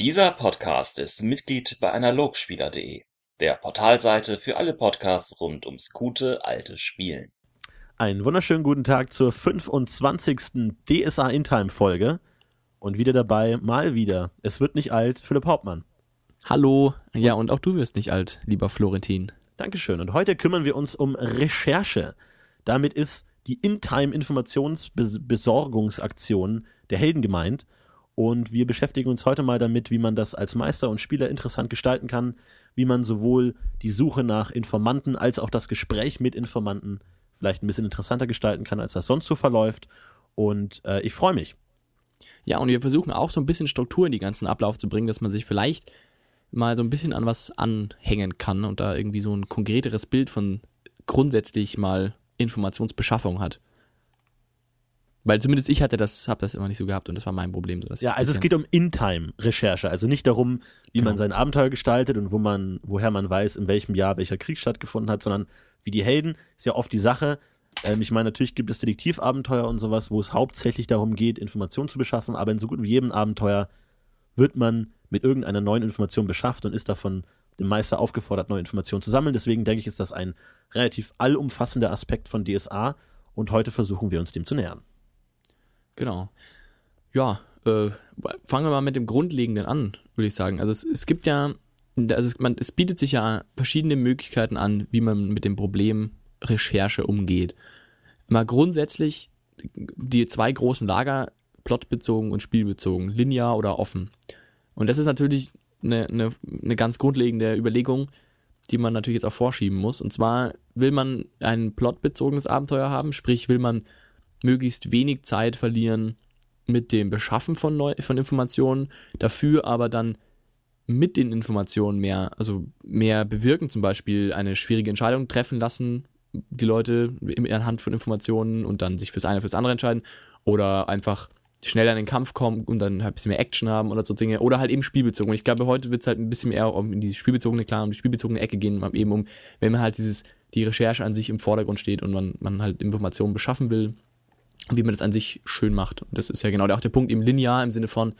Dieser Podcast ist Mitglied bei Analogspieler.de, der Portalseite für alle Podcasts rund ums gute alte Spielen. Einen wunderschönen guten Tag zur 25. DSA In Time Folge. Und wieder dabei, mal wieder. Es wird nicht alt, Philipp Hauptmann. Hallo. Ja, und auch du wirst nicht alt, lieber Florentin. Dankeschön. Und heute kümmern wir uns um Recherche. Damit ist die In-Time-Informationsbesorgungsaktion der Helden gemeint. Und wir beschäftigen uns heute mal damit, wie man das als Meister und Spieler interessant gestalten kann, wie man sowohl die Suche nach Informanten als auch das Gespräch mit Informanten vielleicht ein bisschen interessanter gestalten kann, als das sonst so verläuft. Und äh, ich freue mich. Ja, und wir versuchen auch so ein bisschen Struktur in die ganzen Ablauf zu bringen, dass man sich vielleicht mal so ein bisschen an was anhängen kann und da irgendwie so ein konkreteres Bild von grundsätzlich mal Informationsbeschaffung hat. Weil zumindest ich hatte das, habe das immer nicht so gehabt und das war mein Problem. So, ja, also es geht um In-Time-Recherche, also nicht darum, wie genau. man sein Abenteuer gestaltet und wo man, woher man weiß, in welchem Jahr welcher Krieg stattgefunden hat, sondern wie die Helden, ist ja oft die Sache. Ähm, ich meine, natürlich gibt es Detektivabenteuer und sowas, wo es hauptsächlich darum geht, Informationen zu beschaffen, aber in so gut wie jedem Abenteuer wird man mit irgendeiner neuen Information beschafft und ist davon dem Meister aufgefordert, neue Informationen zu sammeln. Deswegen denke ich, ist das ein relativ allumfassender Aspekt von DSA und heute versuchen wir uns dem zu nähern. Genau. Ja, äh, fangen wir mal mit dem Grundlegenden an, würde ich sagen. Also es, es gibt ja also es, man, es bietet sich ja verschiedene Möglichkeiten an, wie man mit dem Problem Recherche umgeht. Mal grundsätzlich die zwei großen Lager, plotbezogen und spielbezogen, linear oder offen. Und das ist natürlich eine, eine, eine ganz grundlegende Überlegung, die man natürlich jetzt auch vorschieben muss. Und zwar will man ein plotbezogenes Abenteuer haben, sprich will man möglichst wenig Zeit verlieren mit dem Beschaffen von, Neu von Informationen, dafür aber dann mit den Informationen mehr, also mehr bewirken, zum Beispiel eine schwierige Entscheidung treffen lassen, die Leute anhand von Informationen und dann sich fürs eine, fürs andere entscheiden oder einfach schneller in den Kampf kommen und dann halt ein bisschen mehr Action haben oder so Dinge oder halt eben spielbezogen. Und ich glaube, heute wird es halt ein bisschen mehr um die spielbezogene, klar, um die spielbezogene Ecke gehen, eben um, wenn man halt dieses, die Recherche an sich im Vordergrund steht und man, man halt Informationen beschaffen will, wie man das an sich schön macht. Und das ist ja genau auch der Punkt, eben linear im Sinne von,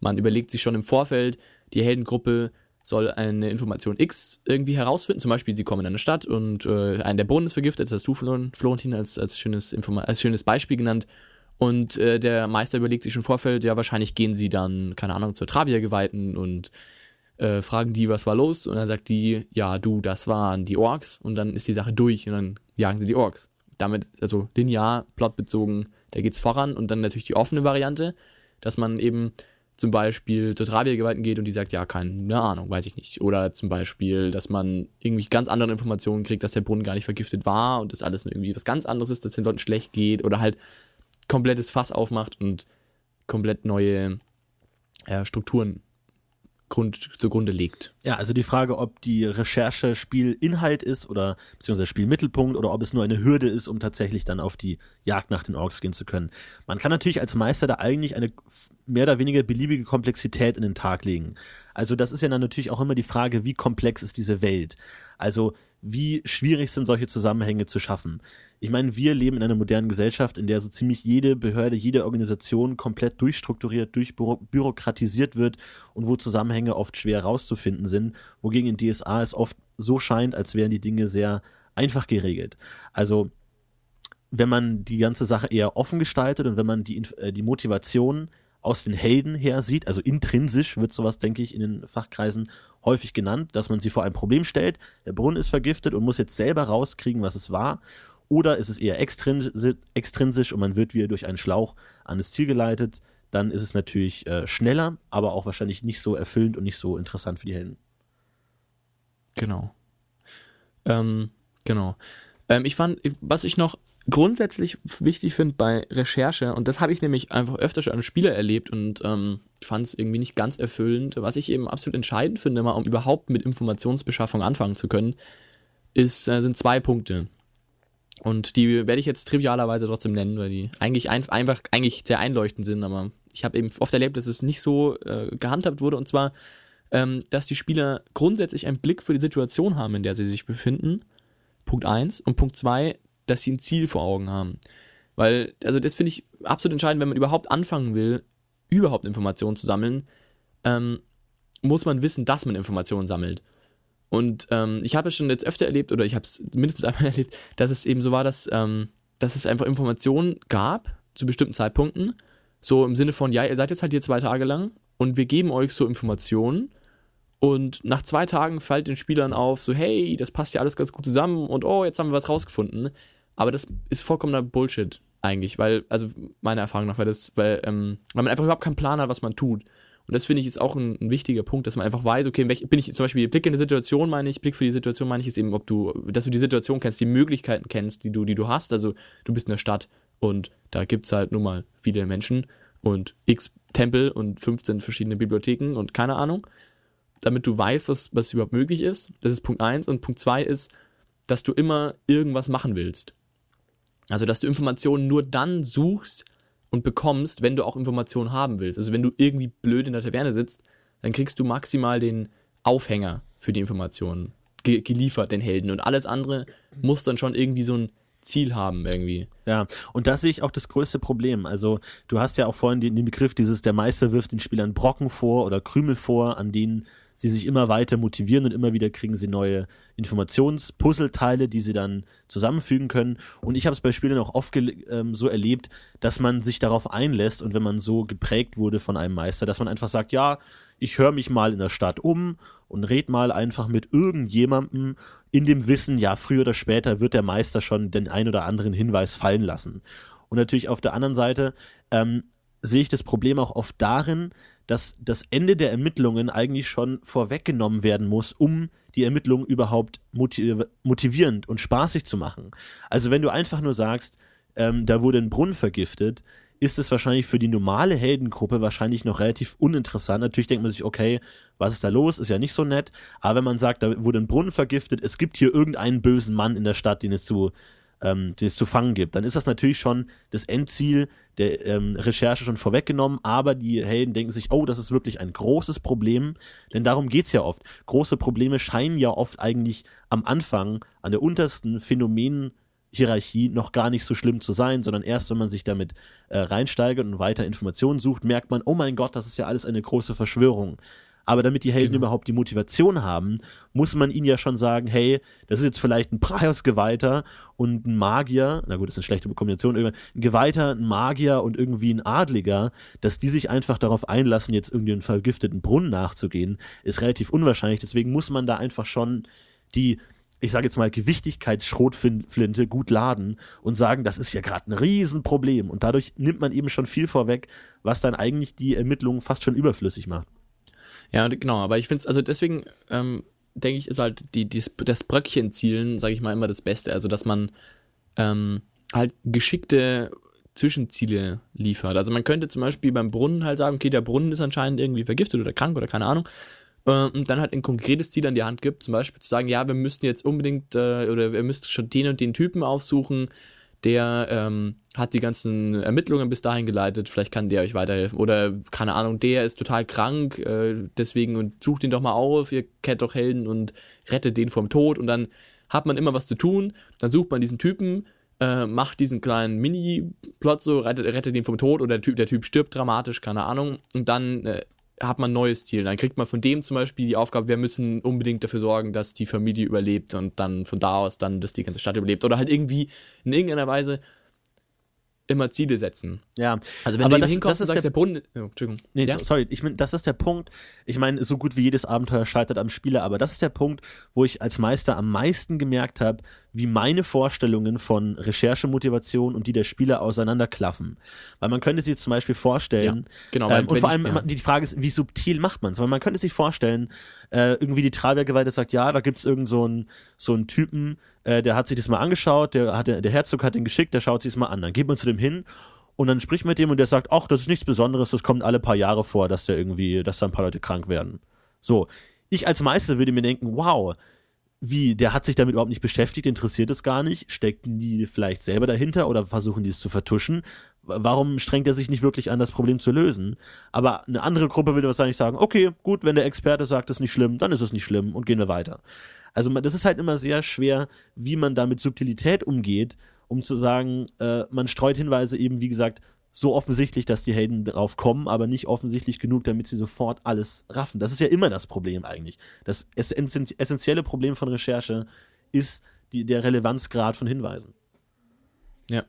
man überlegt sich schon im Vorfeld, die Heldengruppe soll eine Information X irgendwie herausfinden. Zum Beispiel, sie kommen in eine Stadt und äh, einer der Boden ist vergiftet. Das hast du, Florentin, als, als, schönes, als schönes Beispiel genannt. Und äh, der Meister überlegt sich schon im Vorfeld, ja, wahrscheinlich gehen sie dann, keine Ahnung, zur Travia-Geweihten und äh, fragen die, was war los? Und dann sagt die, ja, du, das waren die Orks. Und dann ist die Sache durch und dann jagen sie die Orks. Damit, also linear, plotbezogen, da geht's voran. Und dann natürlich die offene Variante, dass man eben zum Beispiel zur Travia-Gewalten geht und die sagt, ja, keine Ahnung, weiß ich nicht. Oder zum Beispiel, dass man irgendwie ganz andere Informationen kriegt, dass der Brunnen gar nicht vergiftet war und das alles nur irgendwie was ganz anderes ist, dass den Leuten schlecht geht oder halt komplettes Fass aufmacht und komplett neue äh, Strukturen Grund, zugrunde legt. Ja, also die Frage, ob die Recherche Spielinhalt ist oder beziehungsweise Spielmittelpunkt oder ob es nur eine Hürde ist, um tatsächlich dann auf die Jagd nach den Orks gehen zu können. Man kann natürlich als Meister da eigentlich eine mehr oder weniger beliebige Komplexität in den Tag legen. Also das ist ja dann natürlich auch immer die Frage, wie komplex ist diese Welt? Also wie schwierig sind solche Zusammenhänge zu schaffen? Ich meine, wir leben in einer modernen Gesellschaft, in der so ziemlich jede Behörde, jede Organisation komplett durchstrukturiert, durchbürokratisiert wird und wo Zusammenhänge oft schwer rauszufinden sind, wogegen in DSA es oft so scheint, als wären die Dinge sehr einfach geregelt. Also wenn man die ganze Sache eher offen gestaltet und wenn man die, äh, die Motivation aus den Helden her sieht, also intrinsisch wird sowas, denke ich, in den Fachkreisen häufig genannt, dass man sie vor ein Problem stellt, der Brunnen ist vergiftet und muss jetzt selber rauskriegen, was es war, oder ist es eher extrinsisch und man wird wieder durch einen Schlauch an das Ziel geleitet, dann ist es natürlich äh, schneller, aber auch wahrscheinlich nicht so erfüllend und nicht so interessant für die Helden. Genau. Ähm, genau. Ähm, ich fand, was ich noch grundsätzlich wichtig finde bei Recherche, und das habe ich nämlich einfach öfter schon an Spieler erlebt und ähm, fand es irgendwie nicht ganz erfüllend, was ich eben absolut entscheidend finde, mal um überhaupt mit Informationsbeschaffung anfangen zu können, ist, äh, sind zwei Punkte. Und die werde ich jetzt trivialerweise trotzdem nennen, weil die eigentlich ein, einfach eigentlich sehr einleuchtend sind, aber ich habe eben oft erlebt, dass es nicht so äh, gehandhabt wurde, und zwar, ähm, dass die Spieler grundsätzlich einen Blick für die Situation haben, in der sie sich befinden. Punkt eins Und Punkt zwei dass sie ein Ziel vor Augen haben. Weil, also das finde ich absolut entscheidend, wenn man überhaupt anfangen will, überhaupt Informationen zu sammeln, ähm, muss man wissen, dass man Informationen sammelt. Und ähm, ich habe es schon jetzt öfter erlebt, oder ich habe es mindestens einmal erlebt, dass es eben so war, dass, ähm, dass es einfach Informationen gab zu bestimmten Zeitpunkten. So im Sinne von, ja, ihr seid jetzt halt hier zwei Tage lang und wir geben euch so Informationen. Und nach zwei Tagen fällt den Spielern auf, so, hey, das passt ja alles ganz gut zusammen und oh, jetzt haben wir was rausgefunden. Aber das ist vollkommener Bullshit eigentlich, weil, also meiner Erfahrung nach, weil das, weil, ähm, weil man einfach überhaupt keinen Plan hat, was man tut. Und das finde ich ist auch ein, ein, wichtiger Punkt, dass man einfach weiß, okay, welch, bin ich zum Beispiel Blick in die Situation, meine ich, Blick für die Situation meine ich, ist eben, ob du, dass du die Situation kennst, die Möglichkeiten kennst, die du, die du hast. Also du bist in der Stadt und da gibt es halt nun mal viele Menschen und x Tempel und 15 verschiedene Bibliotheken und keine Ahnung. Damit du weißt, was, was überhaupt möglich ist. Das ist Punkt eins Und Punkt zwei ist, dass du immer irgendwas machen willst. Also, dass du Informationen nur dann suchst, und bekommst, wenn du auch Informationen haben willst. Also wenn du irgendwie blöd in der Taverne sitzt, dann kriegst du maximal den Aufhänger für die Informationen ge geliefert, den Helden. Und alles andere muss dann schon irgendwie so ein Ziel haben irgendwie. Ja, und da sehe ich auch das größte Problem. Also du hast ja auch vorhin den, den Begriff dieses, der Meister wirft den Spielern Brocken vor oder Krümel vor, an denen sie sich immer weiter motivieren und immer wieder kriegen sie neue Informationspuzzleteile, die sie dann zusammenfügen können. Und ich habe es bei Spielen auch oft ähm, so erlebt, dass man sich darauf einlässt und wenn man so geprägt wurde von einem Meister, dass man einfach sagt, ja, ich höre mich mal in der Stadt um und red mal einfach mit irgendjemandem in dem Wissen, ja, früher oder später wird der Meister schon den ein oder anderen Hinweis fallen lassen. Und natürlich auf der anderen Seite ähm, sehe ich das Problem auch oft darin, dass das Ende der Ermittlungen eigentlich schon vorweggenommen werden muss, um die Ermittlungen überhaupt motiv motivierend und spaßig zu machen. Also wenn du einfach nur sagst, ähm, da wurde ein Brunnen vergiftet, ist es wahrscheinlich für die normale Heldengruppe wahrscheinlich noch relativ uninteressant. Natürlich denkt man sich, okay, was ist da los? Ist ja nicht so nett. Aber wenn man sagt, da wurde ein Brunnen vergiftet, es gibt hier irgendeinen bösen Mann in der Stadt, den es zu ähm, die es zu fangen gibt, dann ist das natürlich schon das Endziel der ähm, Recherche schon vorweggenommen, aber die Helden denken sich, oh, das ist wirklich ein großes Problem, denn darum geht's ja oft. Große Probleme scheinen ja oft eigentlich am Anfang, an der untersten Phänomenhierarchie noch gar nicht so schlimm zu sein, sondern erst, wenn man sich damit äh, reinsteigert und weiter Informationen sucht, merkt man, oh mein Gott, das ist ja alles eine große Verschwörung. Aber damit die Helden genau. überhaupt die Motivation haben, muss man ihnen ja schon sagen, hey, das ist jetzt vielleicht ein Praios-Geweihter und ein Magier, na gut, das ist eine schlechte Kombination, ein Geweihter, ein Magier und irgendwie ein Adliger, dass die sich einfach darauf einlassen, jetzt irgendwie einen vergifteten Brunnen nachzugehen, ist relativ unwahrscheinlich. Deswegen muss man da einfach schon die ich sage jetzt mal, Gewichtigkeitsschrotflinte gut laden und sagen, das ist ja gerade ein Riesenproblem. Und dadurch nimmt man eben schon viel vorweg, was dann eigentlich die Ermittlungen fast schon überflüssig macht. Ja, genau, aber ich finde es, also deswegen ähm, denke ich, ist halt die, die, das Bröckchen zielen, sage ich mal, immer das Beste. Also, dass man ähm, halt geschickte Zwischenziele liefert. Also man könnte zum Beispiel beim Brunnen halt sagen, okay, der Brunnen ist anscheinend irgendwie vergiftet oder krank oder keine Ahnung. Äh, und dann halt ein konkretes Ziel an die Hand gibt, zum Beispiel zu sagen, ja, wir müssten jetzt unbedingt äh, oder wir müssten schon den und den Typen aufsuchen, der ähm, hat die ganzen Ermittlungen bis dahin geleitet, vielleicht kann der euch weiterhelfen. Oder, keine Ahnung, der ist total krank, äh, deswegen und sucht ihn doch mal auf, ihr kennt doch Helden und rettet den vom Tod und dann hat man immer was zu tun, dann sucht man diesen Typen, äh, macht diesen kleinen Mini-Plot so, rettet, rettet ihn vom Tod oder der Typ, der Typ stirbt dramatisch, keine Ahnung, und dann äh, hat man ein neues Ziel. Dann kriegt man von dem zum Beispiel die Aufgabe, wir müssen unbedingt dafür sorgen, dass die Familie überlebt und dann von da aus dann, dass die ganze Stadt überlebt. Oder halt irgendwie in irgendeiner Weise immer Ziele setzen. Ja, also wenn aber du das, hinkommst das und sagst, der, der Brunnen, oh, Entschuldigung. Nee, ja? sorry, ich meine, das ist der Punkt. Ich meine, so gut wie jedes Abenteuer scheitert am Spieler, aber das ist der Punkt, wo ich als Meister am meisten gemerkt habe, wie meine Vorstellungen von Recherchemotivation und die der Spieler auseinanderklaffen. Weil man könnte sich jetzt zum Beispiel vorstellen, ja, genau, ähm, und vor allem ich, ja. die Frage ist, wie subtil macht man es? Weil man könnte sich vorstellen, äh, irgendwie die Treibergeweihte sagt, ja, da gibt's irgend so einen so einen Typen, äh, der hat sich das mal angeschaut, der, hat, der Herzog hat ihn geschickt, der schaut sich das mal an. Dann geht man zu dem hin und dann spricht mit dem und der sagt, ach, das ist nichts Besonderes, das kommt alle paar Jahre vor, dass der irgendwie, dass da ein paar Leute krank werden. So. Ich als Meister würde mir denken, wow, wie, der hat sich damit überhaupt nicht beschäftigt, interessiert es gar nicht, stecken die vielleicht selber dahinter oder versuchen die es zu vertuschen? Warum strengt er sich nicht wirklich an, das Problem zu lösen? Aber eine andere Gruppe würde wahrscheinlich sagen, okay, gut, wenn der Experte sagt, es ist nicht schlimm, dann ist es nicht schlimm und gehen wir weiter. Also das ist halt immer sehr schwer, wie man da mit Subtilität umgeht, um zu sagen, äh, man streut Hinweise eben, wie gesagt, so offensichtlich, dass die Helden drauf kommen, aber nicht offensichtlich genug, damit sie sofort alles raffen. Das ist ja immer das Problem eigentlich. Das essentielle Problem von Recherche ist die, der Relevanzgrad von Hinweisen. Ja.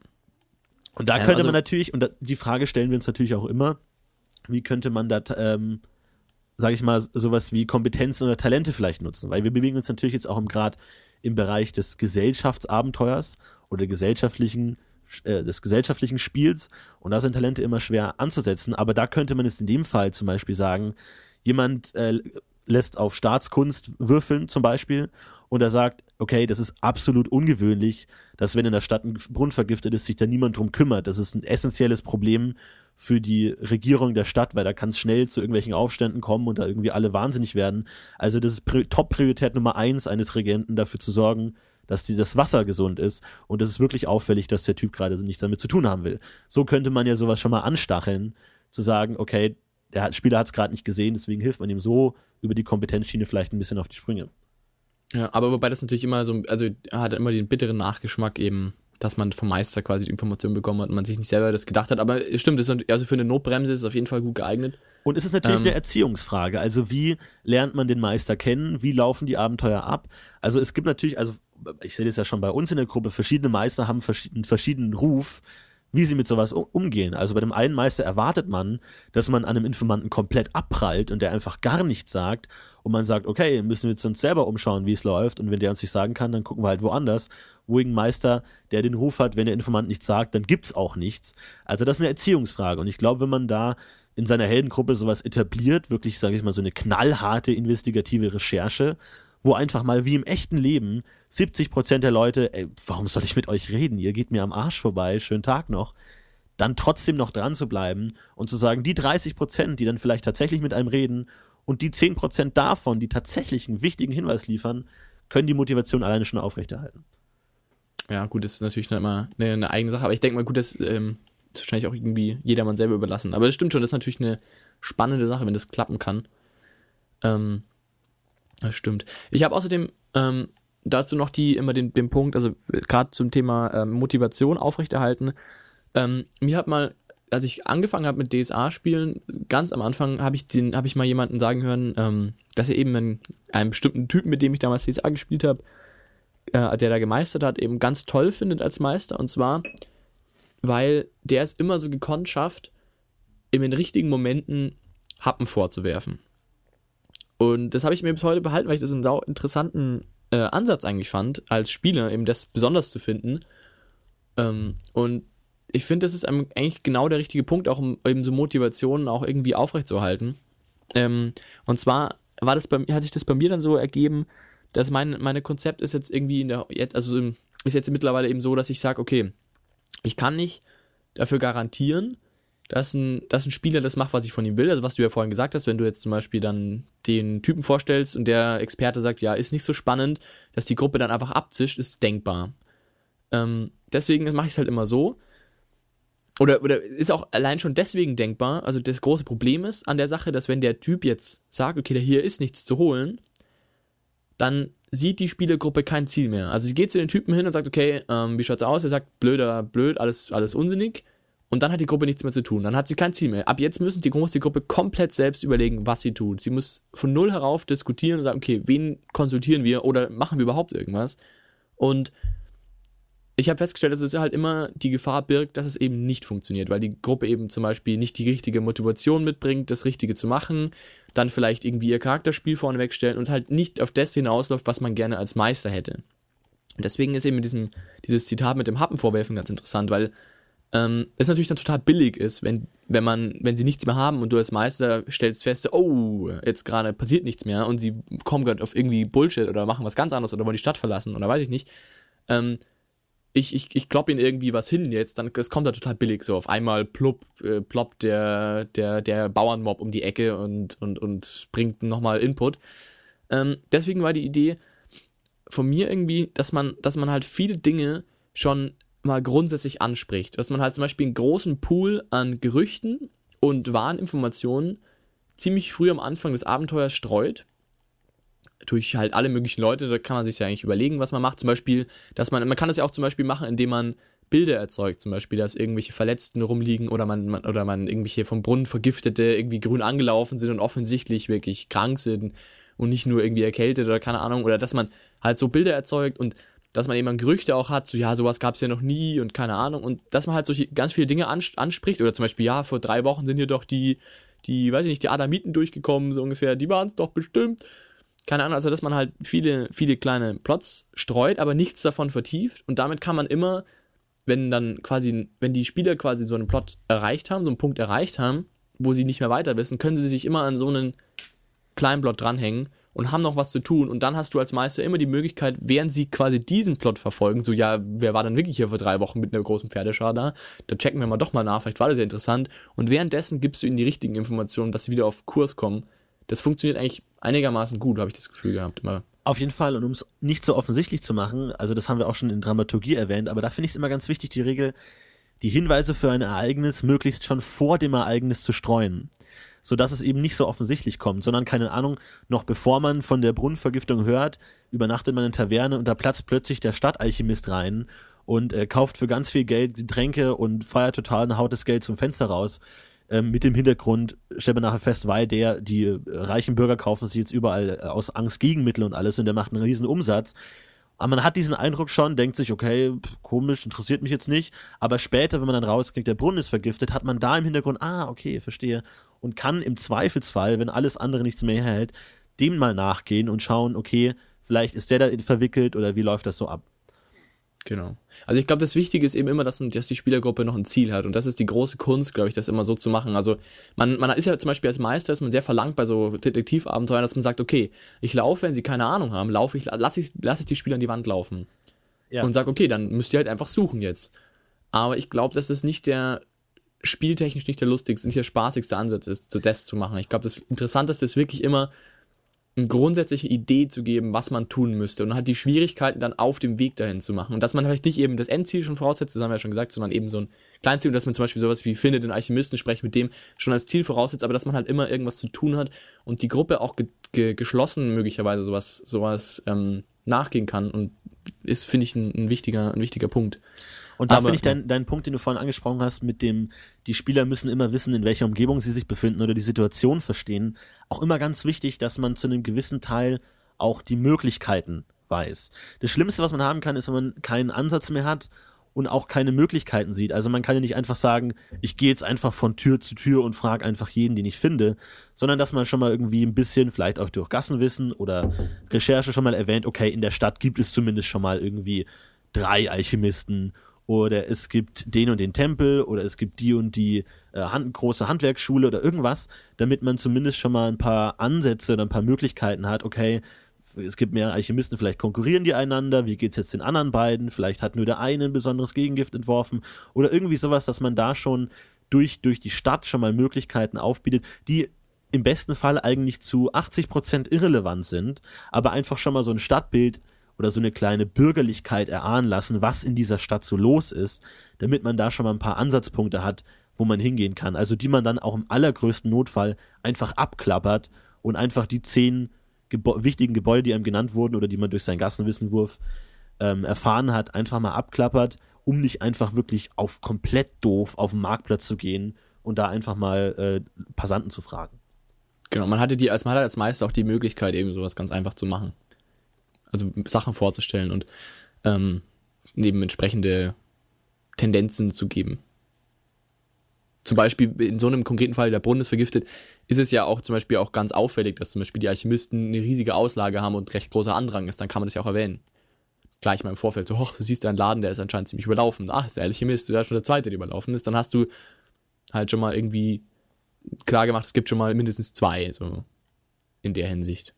Und da könnte also, man natürlich, und die Frage stellen wir uns natürlich auch immer, wie könnte man da, ähm, sage ich mal, sowas wie Kompetenzen oder Talente vielleicht nutzen? Weil wir bewegen uns natürlich jetzt auch im Grad im Bereich des Gesellschaftsabenteuers oder gesellschaftlichen äh, des gesellschaftlichen Spiels und da sind Talente immer schwer anzusetzen, aber da könnte man es in dem Fall zum Beispiel sagen, jemand äh, lässt auf Staatskunst würfeln zum Beispiel und er sagt, okay, das ist absolut ungewöhnlich, dass wenn in der Stadt ein Brunnen vergiftet ist, sich da niemand drum kümmert. Das ist ein essentielles Problem für die Regierung der Stadt, weil da kann es schnell zu irgendwelchen Aufständen kommen und da irgendwie alle wahnsinnig werden. Also das ist Top-Priorität Nummer eins eines Regenten, dafür zu sorgen, dass die, das Wasser gesund ist und es ist wirklich auffällig, dass der Typ gerade nichts damit zu tun haben will. So könnte man ja sowas schon mal anstacheln, zu sagen, okay, der Spieler hat es gerade nicht gesehen, deswegen hilft man ihm so über die Kompetenzschiene vielleicht ein bisschen auf die Sprünge. Ja, aber wobei das natürlich immer so, also er hat immer den bitteren Nachgeschmack eben, dass man vom Meister quasi die Information bekommen hat und man sich nicht selber das gedacht hat. Aber stimmt, ist, also für eine Notbremse ist es auf jeden Fall gut geeignet. Und es ist natürlich ähm, eine Erziehungsfrage. Also wie lernt man den Meister kennen? Wie laufen die Abenteuer ab? Also es gibt natürlich, also ich sehe das ja schon bei uns in der Gruppe, verschiedene Meister haben einen verschiedenen Ruf, wie sie mit sowas umgehen. Also bei dem einen Meister erwartet man, dass man an einem Informanten komplett abprallt und der einfach gar nichts sagt und man sagt, okay, müssen wir jetzt uns selber umschauen, wie es läuft und wenn der uns nicht sagen kann, dann gucken wir halt woanders. Wohingegen Meister, der den Ruf hat, wenn der Informant nichts sagt, dann gibt's auch nichts. Also das ist eine Erziehungsfrage und ich glaube, wenn man da in seiner Heldengruppe sowas etabliert, wirklich, sage ich mal, so eine knallharte investigative Recherche, wo einfach mal wie im echten Leben 70 Prozent der Leute, ey, warum soll ich mit euch reden? Ihr geht mir am Arsch vorbei, schönen Tag noch. Dann trotzdem noch dran zu bleiben und zu sagen, die 30 Prozent, die dann vielleicht tatsächlich mit einem reden und die 10 Prozent davon, die tatsächlich einen wichtigen Hinweis liefern, können die Motivation alleine schon aufrechterhalten. Ja, gut, das ist natürlich immer eine, eine eigene Sache, aber ich denke mal, gut, das ähm, ist wahrscheinlich auch irgendwie jedermann selber überlassen. Aber das stimmt schon, das ist natürlich eine spannende Sache, wenn das klappen kann. Ähm, das stimmt. Ich habe außerdem ähm, dazu noch die immer den, den Punkt, also gerade zum Thema ähm, Motivation aufrechterhalten. Ähm, mir hat mal, als ich angefangen habe mit DSA-Spielen, ganz am Anfang habe ich habe ich mal jemanden sagen hören, ähm, dass er eben einen, einen bestimmten Typen, mit dem ich damals DSA gespielt habe, äh, der da gemeistert hat, eben ganz toll findet als Meister. Und zwar, weil der es immer so gekonnt schafft, in den richtigen Momenten Happen vorzuwerfen. Und das habe ich mir bis heute behalten, weil ich das einen sau interessanten äh, Ansatz eigentlich fand, als Spieler eben das besonders zu finden. Ähm, und ich finde, das ist eigentlich genau der richtige Punkt, auch um eben so Motivationen auch irgendwie aufrechtzuerhalten. Ähm, und zwar war das bei, hat sich das bei mir dann so ergeben, dass mein meine Konzept ist jetzt irgendwie in der, also ist jetzt mittlerweile eben so, dass ich sage, okay, ich kann nicht dafür garantieren, dass ein, dass ein Spieler das macht, was ich von ihm will. Also was du ja vorhin gesagt hast, wenn du jetzt zum Beispiel dann den Typen vorstellst und der Experte sagt, ja, ist nicht so spannend, dass die Gruppe dann einfach abzischt, ist denkbar. Ähm, deswegen mache ich es halt immer so. Oder, oder ist auch allein schon deswegen denkbar. Also das große Problem ist an der Sache, dass wenn der Typ jetzt sagt, okay, hier ist nichts zu holen, dann sieht die Spielergruppe kein Ziel mehr. Also sie geht zu den Typen hin und sagt, okay, ähm, wie schaut's aus? Er sagt, blöder, blöd, alles, alles unsinnig. Und dann hat die Gruppe nichts mehr zu tun. Dann hat sie kein Ziel mehr. Ab jetzt müssen die, die Gruppe komplett selbst überlegen, was sie tut. Sie muss von null herauf diskutieren und sagen, okay, wen konsultieren wir oder machen wir überhaupt irgendwas? Und ich habe festgestellt, dass es halt immer die Gefahr birgt, dass es eben nicht funktioniert, weil die Gruppe eben zum Beispiel nicht die richtige Motivation mitbringt, das Richtige zu machen, dann vielleicht irgendwie ihr Charakterspiel vorne wegstellen und halt nicht auf das hinausläuft, was man gerne als Meister hätte. Und deswegen ist eben diesem, dieses Zitat mit dem Happen vorwerfen ganz interessant, weil ähm, es natürlich dann total billig ist, wenn, wenn man, wenn sie nichts mehr haben und du als Meister stellst fest, oh, jetzt gerade passiert nichts mehr und sie kommen gerade auf irgendwie Bullshit oder machen was ganz anderes oder wollen die Stadt verlassen oder weiß ich nicht. Ähm, ich, ich, ich klopp ihnen irgendwie was hin jetzt, dann es kommt da total billig so. Auf einmal plupp, äh, ploppt der, der, der Bauernmob um die Ecke und, und, und bringt nochmal Input. Ähm, deswegen war die Idee von mir irgendwie, dass man, dass man halt viele Dinge schon mal grundsätzlich anspricht. Dass man halt zum Beispiel einen großen Pool an Gerüchten und Warninformationen ziemlich früh am Anfang des Abenteuers streut. Durch halt alle möglichen Leute, da kann man sich ja eigentlich überlegen, was man macht. Zum Beispiel, dass man, man kann das ja auch zum Beispiel machen, indem man Bilder erzeugt, zum Beispiel, dass irgendwelche Verletzten rumliegen oder man, man oder man irgendwelche vom Brunnen Vergiftete irgendwie grün angelaufen sind und offensichtlich wirklich krank sind und nicht nur irgendwie erkältet oder keine Ahnung, oder dass man halt so Bilder erzeugt und dass man eben Gerüchte auch hat, so ja, sowas gab es ja noch nie und keine Ahnung. Und dass man halt solche ganz viele Dinge anspricht. Oder zum Beispiel, ja, vor drei Wochen sind hier doch die, die, weiß ich nicht, die Adamiten durchgekommen, so ungefähr, die waren es doch bestimmt. Keine Ahnung, also dass man halt viele, viele kleine Plots streut, aber nichts davon vertieft und damit kann man immer, wenn dann quasi, wenn die Spieler quasi so einen Plot erreicht haben, so einen Punkt erreicht haben, wo sie nicht mehr weiter wissen, können sie sich immer an so einen kleinen Plot dranhängen und haben noch was zu tun. Und dann hast du als Meister immer die Möglichkeit, während sie quasi diesen Plot verfolgen, so ja, wer war dann wirklich hier vor drei Wochen mit einer großen Pferdeschar da? Da checken wir mal doch mal nach, vielleicht war das ja interessant. Und währenddessen gibst du ihnen die richtigen Informationen, dass sie wieder auf Kurs kommen. Das funktioniert eigentlich einigermaßen gut, habe ich das Gefühl gehabt immer. Auf jeden Fall, und um es nicht so offensichtlich zu machen, also das haben wir auch schon in Dramaturgie erwähnt, aber da finde ich es immer ganz wichtig, die Regel, die Hinweise für ein Ereignis möglichst schon vor dem Ereignis zu streuen so dass es eben nicht so offensichtlich kommt, sondern keine Ahnung, noch bevor man von der Brunnenvergiftung hört, übernachtet man in Taverne und da platzt plötzlich der Stadtalchemist rein und äh, kauft für ganz viel Geld Getränke und feiert total und haut das Geld zum Fenster raus. Ähm, mit dem Hintergrund stellt man nachher fest, weil der, die äh, reichen Bürger kaufen sich jetzt überall äh, aus Angst Gegenmittel und alles und der macht einen riesen Umsatz. Aber man hat diesen Eindruck schon, denkt sich, okay, komisch, interessiert mich jetzt nicht. Aber später, wenn man dann rauskriegt, der Brunnen ist vergiftet, hat man da im Hintergrund, ah, okay, verstehe. Und kann im Zweifelsfall, wenn alles andere nichts mehr hält, dem mal nachgehen und schauen, okay, vielleicht ist der da verwickelt oder wie läuft das so ab. Genau. Also ich glaube, das Wichtige ist eben immer, dass, dass, die Spielergruppe noch ein Ziel hat. Und das ist die große Kunst, glaube ich, das immer so zu machen. Also man, man ist ja zum Beispiel als Meister, ist man sehr verlangt bei so Detektivabenteuern, dass man sagt, okay, ich laufe, wenn sie keine Ahnung haben, laufe ich, lasse ich, lass ich die Spieler an die Wand laufen. Ja. Und sag, okay, dann müsst ihr halt einfach suchen jetzt. Aber ich glaube, dass das nicht der spieltechnisch nicht der lustigste, nicht der spaßigste Ansatz ist, so das zu machen. Ich glaube, das Interessanteste ist wirklich immer, eine grundsätzliche Idee zu geben, was man tun müsste und halt die Schwierigkeiten dann auf dem Weg dahin zu machen. Und dass man vielleicht nicht eben das Endziel schon voraussetzt, das haben wir ja schon gesagt, sondern eben so ein Kleinziel, dass man zum Beispiel sowas wie findet den Alchemisten, spreche mit dem schon als Ziel voraussetzt, aber dass man halt immer irgendwas zu tun hat und die Gruppe auch ge ge geschlossen möglicherweise sowas, sowas ähm, nachgehen kann und ist, finde ich, ein, ein, wichtiger, ein wichtiger Punkt. Und da finde ich deinen dein Punkt, den du vorhin angesprochen hast, mit dem, die Spieler müssen immer wissen, in welcher Umgebung sie sich befinden oder die Situation verstehen, auch immer ganz wichtig, dass man zu einem gewissen Teil auch die Möglichkeiten weiß. Das Schlimmste, was man haben kann, ist, wenn man keinen Ansatz mehr hat und auch keine Möglichkeiten sieht. Also man kann ja nicht einfach sagen, ich gehe jetzt einfach von Tür zu Tür und frage einfach jeden, den ich finde, sondern dass man schon mal irgendwie ein bisschen, vielleicht auch durch Gassenwissen oder Recherche schon mal erwähnt, okay, in der Stadt gibt es zumindest schon mal irgendwie drei Alchemisten oder es gibt den und den Tempel oder es gibt die und die äh, hand große Handwerksschule oder irgendwas, damit man zumindest schon mal ein paar Ansätze oder ein paar Möglichkeiten hat, okay, es gibt mehrere Alchemisten, vielleicht konkurrieren die einander, wie geht's jetzt den anderen beiden, vielleicht hat nur der eine ein besonderes Gegengift entworfen oder irgendwie sowas, dass man da schon durch, durch die Stadt schon mal Möglichkeiten aufbietet, die im besten Fall eigentlich zu 80 Prozent irrelevant sind, aber einfach schon mal so ein Stadtbild oder so eine kleine Bürgerlichkeit erahnen lassen, was in dieser Stadt so los ist, damit man da schon mal ein paar Ansatzpunkte hat, wo man hingehen kann. Also die man dann auch im allergrößten Notfall einfach abklappert und einfach die zehn Gebo wichtigen Gebäude, die einem genannt wurden oder die man durch seinen Gassenwissenwurf ähm, erfahren hat, einfach mal abklappert, um nicht einfach wirklich auf komplett doof auf den Marktplatz zu gehen und da einfach mal äh, Passanten zu fragen. Genau, man hatte die als man hatte als Meister auch die Möglichkeit, eben sowas ganz einfach zu machen also Sachen vorzustellen und ähm, eben entsprechende Tendenzen zu geben. Zum Beispiel in so einem konkreten Fall, der Brunnen ist vergiftet, ist es ja auch zum Beispiel auch ganz auffällig, dass zum Beispiel die Alchemisten eine riesige Auslage haben und recht großer Andrang ist, dann kann man das ja auch erwähnen. Gleich mal im Vorfeld, so, hoch, du siehst einen Laden, der ist anscheinend ziemlich überlaufen. Ach, ist der Alchemist, der ist schon der zweite, der überlaufen ist. Dann hast du halt schon mal irgendwie klar gemacht, es gibt schon mal mindestens zwei, so in der Hinsicht.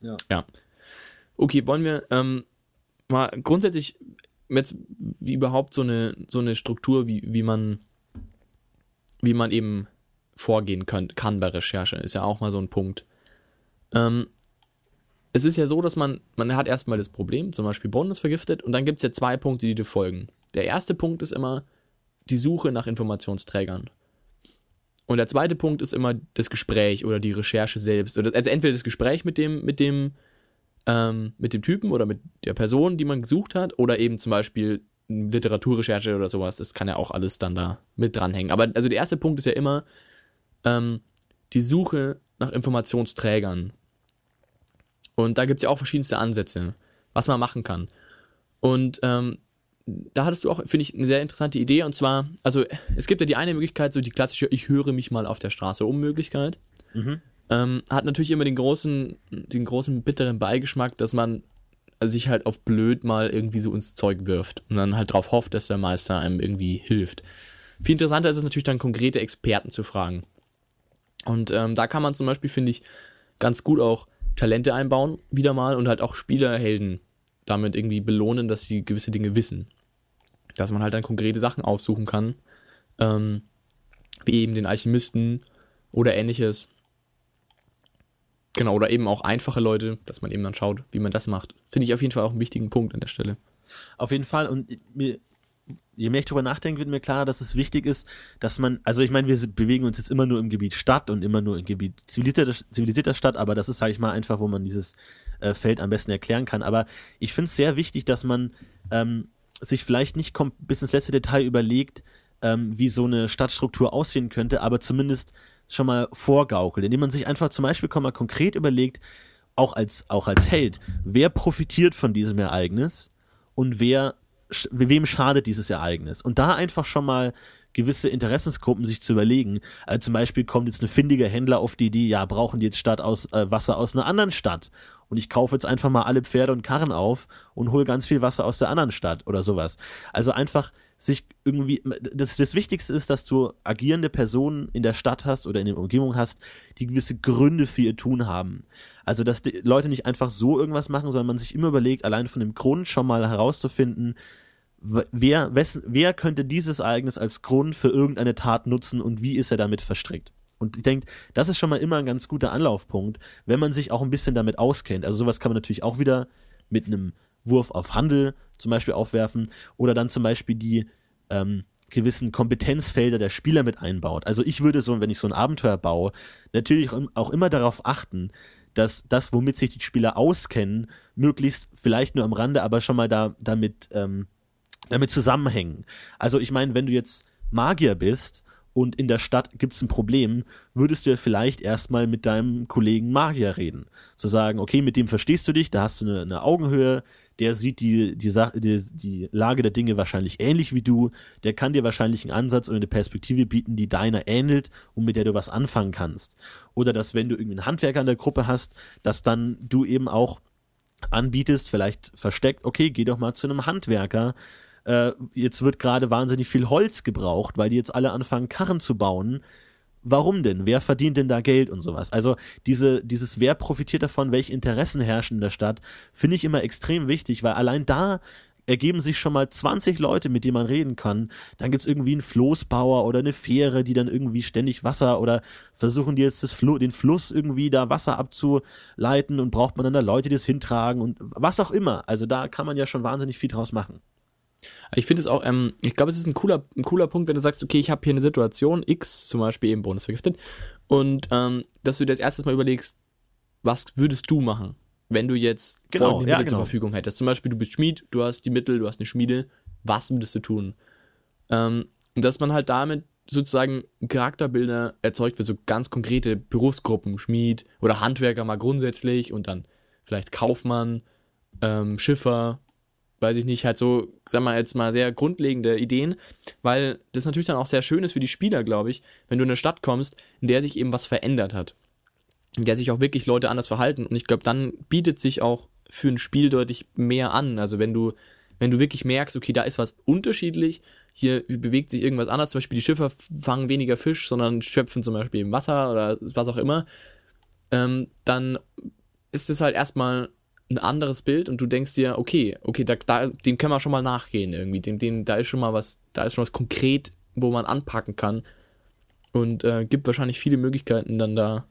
Ja. Ja. Okay, wollen wir ähm, mal grundsätzlich jetzt wie überhaupt so eine so eine Struktur, wie, wie man wie man eben vorgehen kann, kann bei Recherche, ist ja auch mal so ein Punkt. Ähm, es ist ja so, dass man, man hat erstmal das Problem, zum Beispiel Boden ist vergiftet, und dann gibt es ja zwei Punkte, die dir folgen. Der erste Punkt ist immer die Suche nach Informationsträgern. Und der zweite Punkt ist immer das Gespräch oder die Recherche selbst. also entweder das Gespräch mit dem, mit dem ähm, mit dem Typen oder mit der Person, die man gesucht hat, oder eben zum Beispiel Literaturrecherche oder sowas, das kann ja auch alles dann da mit dranhängen. Aber also der erste Punkt ist ja immer ähm, die Suche nach Informationsträgern. Und da gibt es ja auch verschiedenste Ansätze, was man machen kann. Und ähm, da hattest du auch, finde ich, eine sehr interessante Idee. Und zwar, also es gibt ja die eine Möglichkeit, so die klassische Ich höre mich mal auf der Straße um Möglichkeit. Mhm. Ähm, hat natürlich immer den großen, den großen bitteren Beigeschmack, dass man sich halt auf blöd mal irgendwie so ins Zeug wirft und dann halt darauf hofft, dass der Meister einem irgendwie hilft. Viel interessanter ist es natürlich dann konkrete Experten zu fragen. Und ähm, da kann man zum Beispiel, finde ich, ganz gut auch Talente einbauen, wieder mal, und halt auch Spielerhelden damit irgendwie belohnen, dass sie gewisse Dinge wissen. Dass man halt dann konkrete Sachen aussuchen kann, ähm, wie eben den Alchemisten oder ähnliches. Genau, oder eben auch einfache Leute, dass man eben dann schaut, wie man das macht. Finde ich auf jeden Fall auch einen wichtigen Punkt an der Stelle. Auf jeden Fall. Und mir, je mehr ich darüber nachdenke, wird mir klar, dass es wichtig ist, dass man, also ich meine, wir bewegen uns jetzt immer nur im Gebiet Stadt und immer nur im Gebiet zivilisierter, zivilisierter Stadt, aber das ist, sage ich mal, einfach, wo man dieses äh, Feld am besten erklären kann. Aber ich finde es sehr wichtig, dass man ähm, sich vielleicht nicht bis ins letzte Detail überlegt, ähm, wie so eine Stadtstruktur aussehen könnte, aber zumindest schon mal vorgaukelt, indem man sich einfach zum Beispiel mal konkret überlegt, auch als, auch als Held, wer profitiert von diesem Ereignis und wer, wem schadet dieses Ereignis. Und da einfach schon mal gewisse Interessensgruppen sich zu überlegen. Also zum Beispiel kommt jetzt ein findiger Händler auf die Idee, ja, brauchen die jetzt Stadt aus, äh, Wasser aus einer anderen Stadt. Und ich kaufe jetzt einfach mal alle Pferde und Karren auf und hole ganz viel Wasser aus der anderen Stadt oder sowas. Also einfach sich irgendwie, das, das Wichtigste ist, dass du agierende Personen in der Stadt hast oder in der Umgebung hast, die gewisse Gründe für ihr Tun haben. Also, dass die Leute nicht einfach so irgendwas machen, sondern man sich immer überlegt, allein von dem Grund schon mal herauszufinden, wer, wessen, wer könnte dieses Ereignis als Grund für irgendeine Tat nutzen und wie ist er damit verstrickt. Und ich denke, das ist schon mal immer ein ganz guter Anlaufpunkt, wenn man sich auch ein bisschen damit auskennt. Also sowas kann man natürlich auch wieder mit einem Wurf auf Handel zum Beispiel aufwerfen oder dann zum Beispiel die ähm, gewissen Kompetenzfelder der Spieler mit einbaut. Also ich würde so, wenn ich so ein Abenteuer baue, natürlich auch immer darauf achten, dass das, womit sich die Spieler auskennen, möglichst vielleicht nur am Rande, aber schon mal da damit ähm, damit zusammenhängen. Also ich meine, wenn du jetzt Magier bist und in der Stadt gibt es ein Problem, würdest du ja vielleicht erstmal mit deinem Kollegen Magier reden. Zu sagen, okay, mit dem verstehst du dich, da hast du eine, eine Augenhöhe, der sieht die, die, die, die Lage der Dinge wahrscheinlich ähnlich wie du, der kann dir wahrscheinlich einen Ansatz oder eine Perspektive bieten, die deiner ähnelt und mit der du was anfangen kannst. Oder dass, wenn du irgendwie einen Handwerker in der Gruppe hast, dass dann du eben auch anbietest, vielleicht versteckt, okay, geh doch mal zu einem Handwerker, äh, jetzt wird gerade wahnsinnig viel Holz gebraucht, weil die jetzt alle anfangen, Karren zu bauen. Warum denn? Wer verdient denn da Geld und sowas? Also diese, dieses, wer profitiert davon, welche Interessen herrschen in der Stadt, finde ich immer extrem wichtig, weil allein da ergeben sich schon mal 20 Leute, mit denen man reden kann. Dann gibt's irgendwie einen Floßbauer oder eine Fähre, die dann irgendwie ständig Wasser oder versuchen die jetzt das Flo den Fluss irgendwie da Wasser abzuleiten und braucht man dann da Leute, die das hintragen und was auch immer. Also da kann man ja schon wahnsinnig viel draus machen. Ich finde es auch, ähm, ich glaube, es ist ein cooler, ein cooler Punkt, wenn du sagst, okay, ich habe hier eine Situation, X zum Beispiel eben bonusvergiftet, und ähm, dass du dir das erstes Mal überlegst, was würdest du machen, wenn du jetzt genau, folgende ja, Mittel genau. zur Verfügung hättest. Zum Beispiel, du bist Schmied, du hast die Mittel, du hast eine Schmiede, was würdest du tun? Ähm, und dass man halt damit sozusagen Charakterbilder erzeugt für so ganz konkrete Berufsgruppen, Schmied oder Handwerker mal grundsätzlich und dann vielleicht Kaufmann, ähm, Schiffer, weiß ich nicht, halt so, sag mal jetzt mal sehr grundlegende Ideen, weil das natürlich dann auch sehr schön ist für die Spieler, glaube ich, wenn du in eine Stadt kommst, in der sich eben was verändert hat. In der sich auch wirklich Leute anders verhalten. Und ich glaube, dann bietet sich auch für ein Spiel deutlich mehr an. Also wenn du, wenn du wirklich merkst, okay, da ist was unterschiedlich, hier bewegt sich irgendwas anders, zum Beispiel die Schiffer fangen weniger Fisch, sondern schöpfen zum Beispiel im Wasser oder was auch immer, ähm, dann ist es halt erstmal ein anderes Bild und du denkst dir, okay, okay, da, da, dem können wir schon mal nachgehen irgendwie. Dem, dem, da ist schon mal was, da ist schon was konkret, wo man anpacken kann. Und äh, gibt wahrscheinlich viele Möglichkeiten, dann da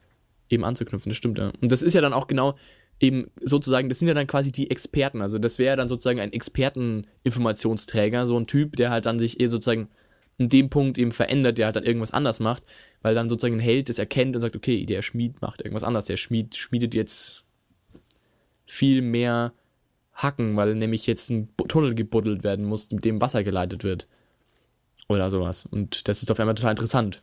eben anzuknüpfen. Das stimmt, ja. Und das ist ja dann auch genau eben sozusagen, das sind ja dann quasi die Experten. Also das wäre dann sozusagen ein Experteninformationsträger, so ein Typ, der halt dann sich eher sozusagen in dem Punkt eben verändert, der halt dann irgendwas anders macht, weil dann sozusagen ein Held das erkennt und sagt, okay, der Schmied macht irgendwas anders, der Schmied schmiedet jetzt viel mehr hacken, weil nämlich jetzt ein Tunnel gebuddelt werden muss, mit dem Wasser geleitet wird. Oder sowas. Und das ist auf einmal total interessant.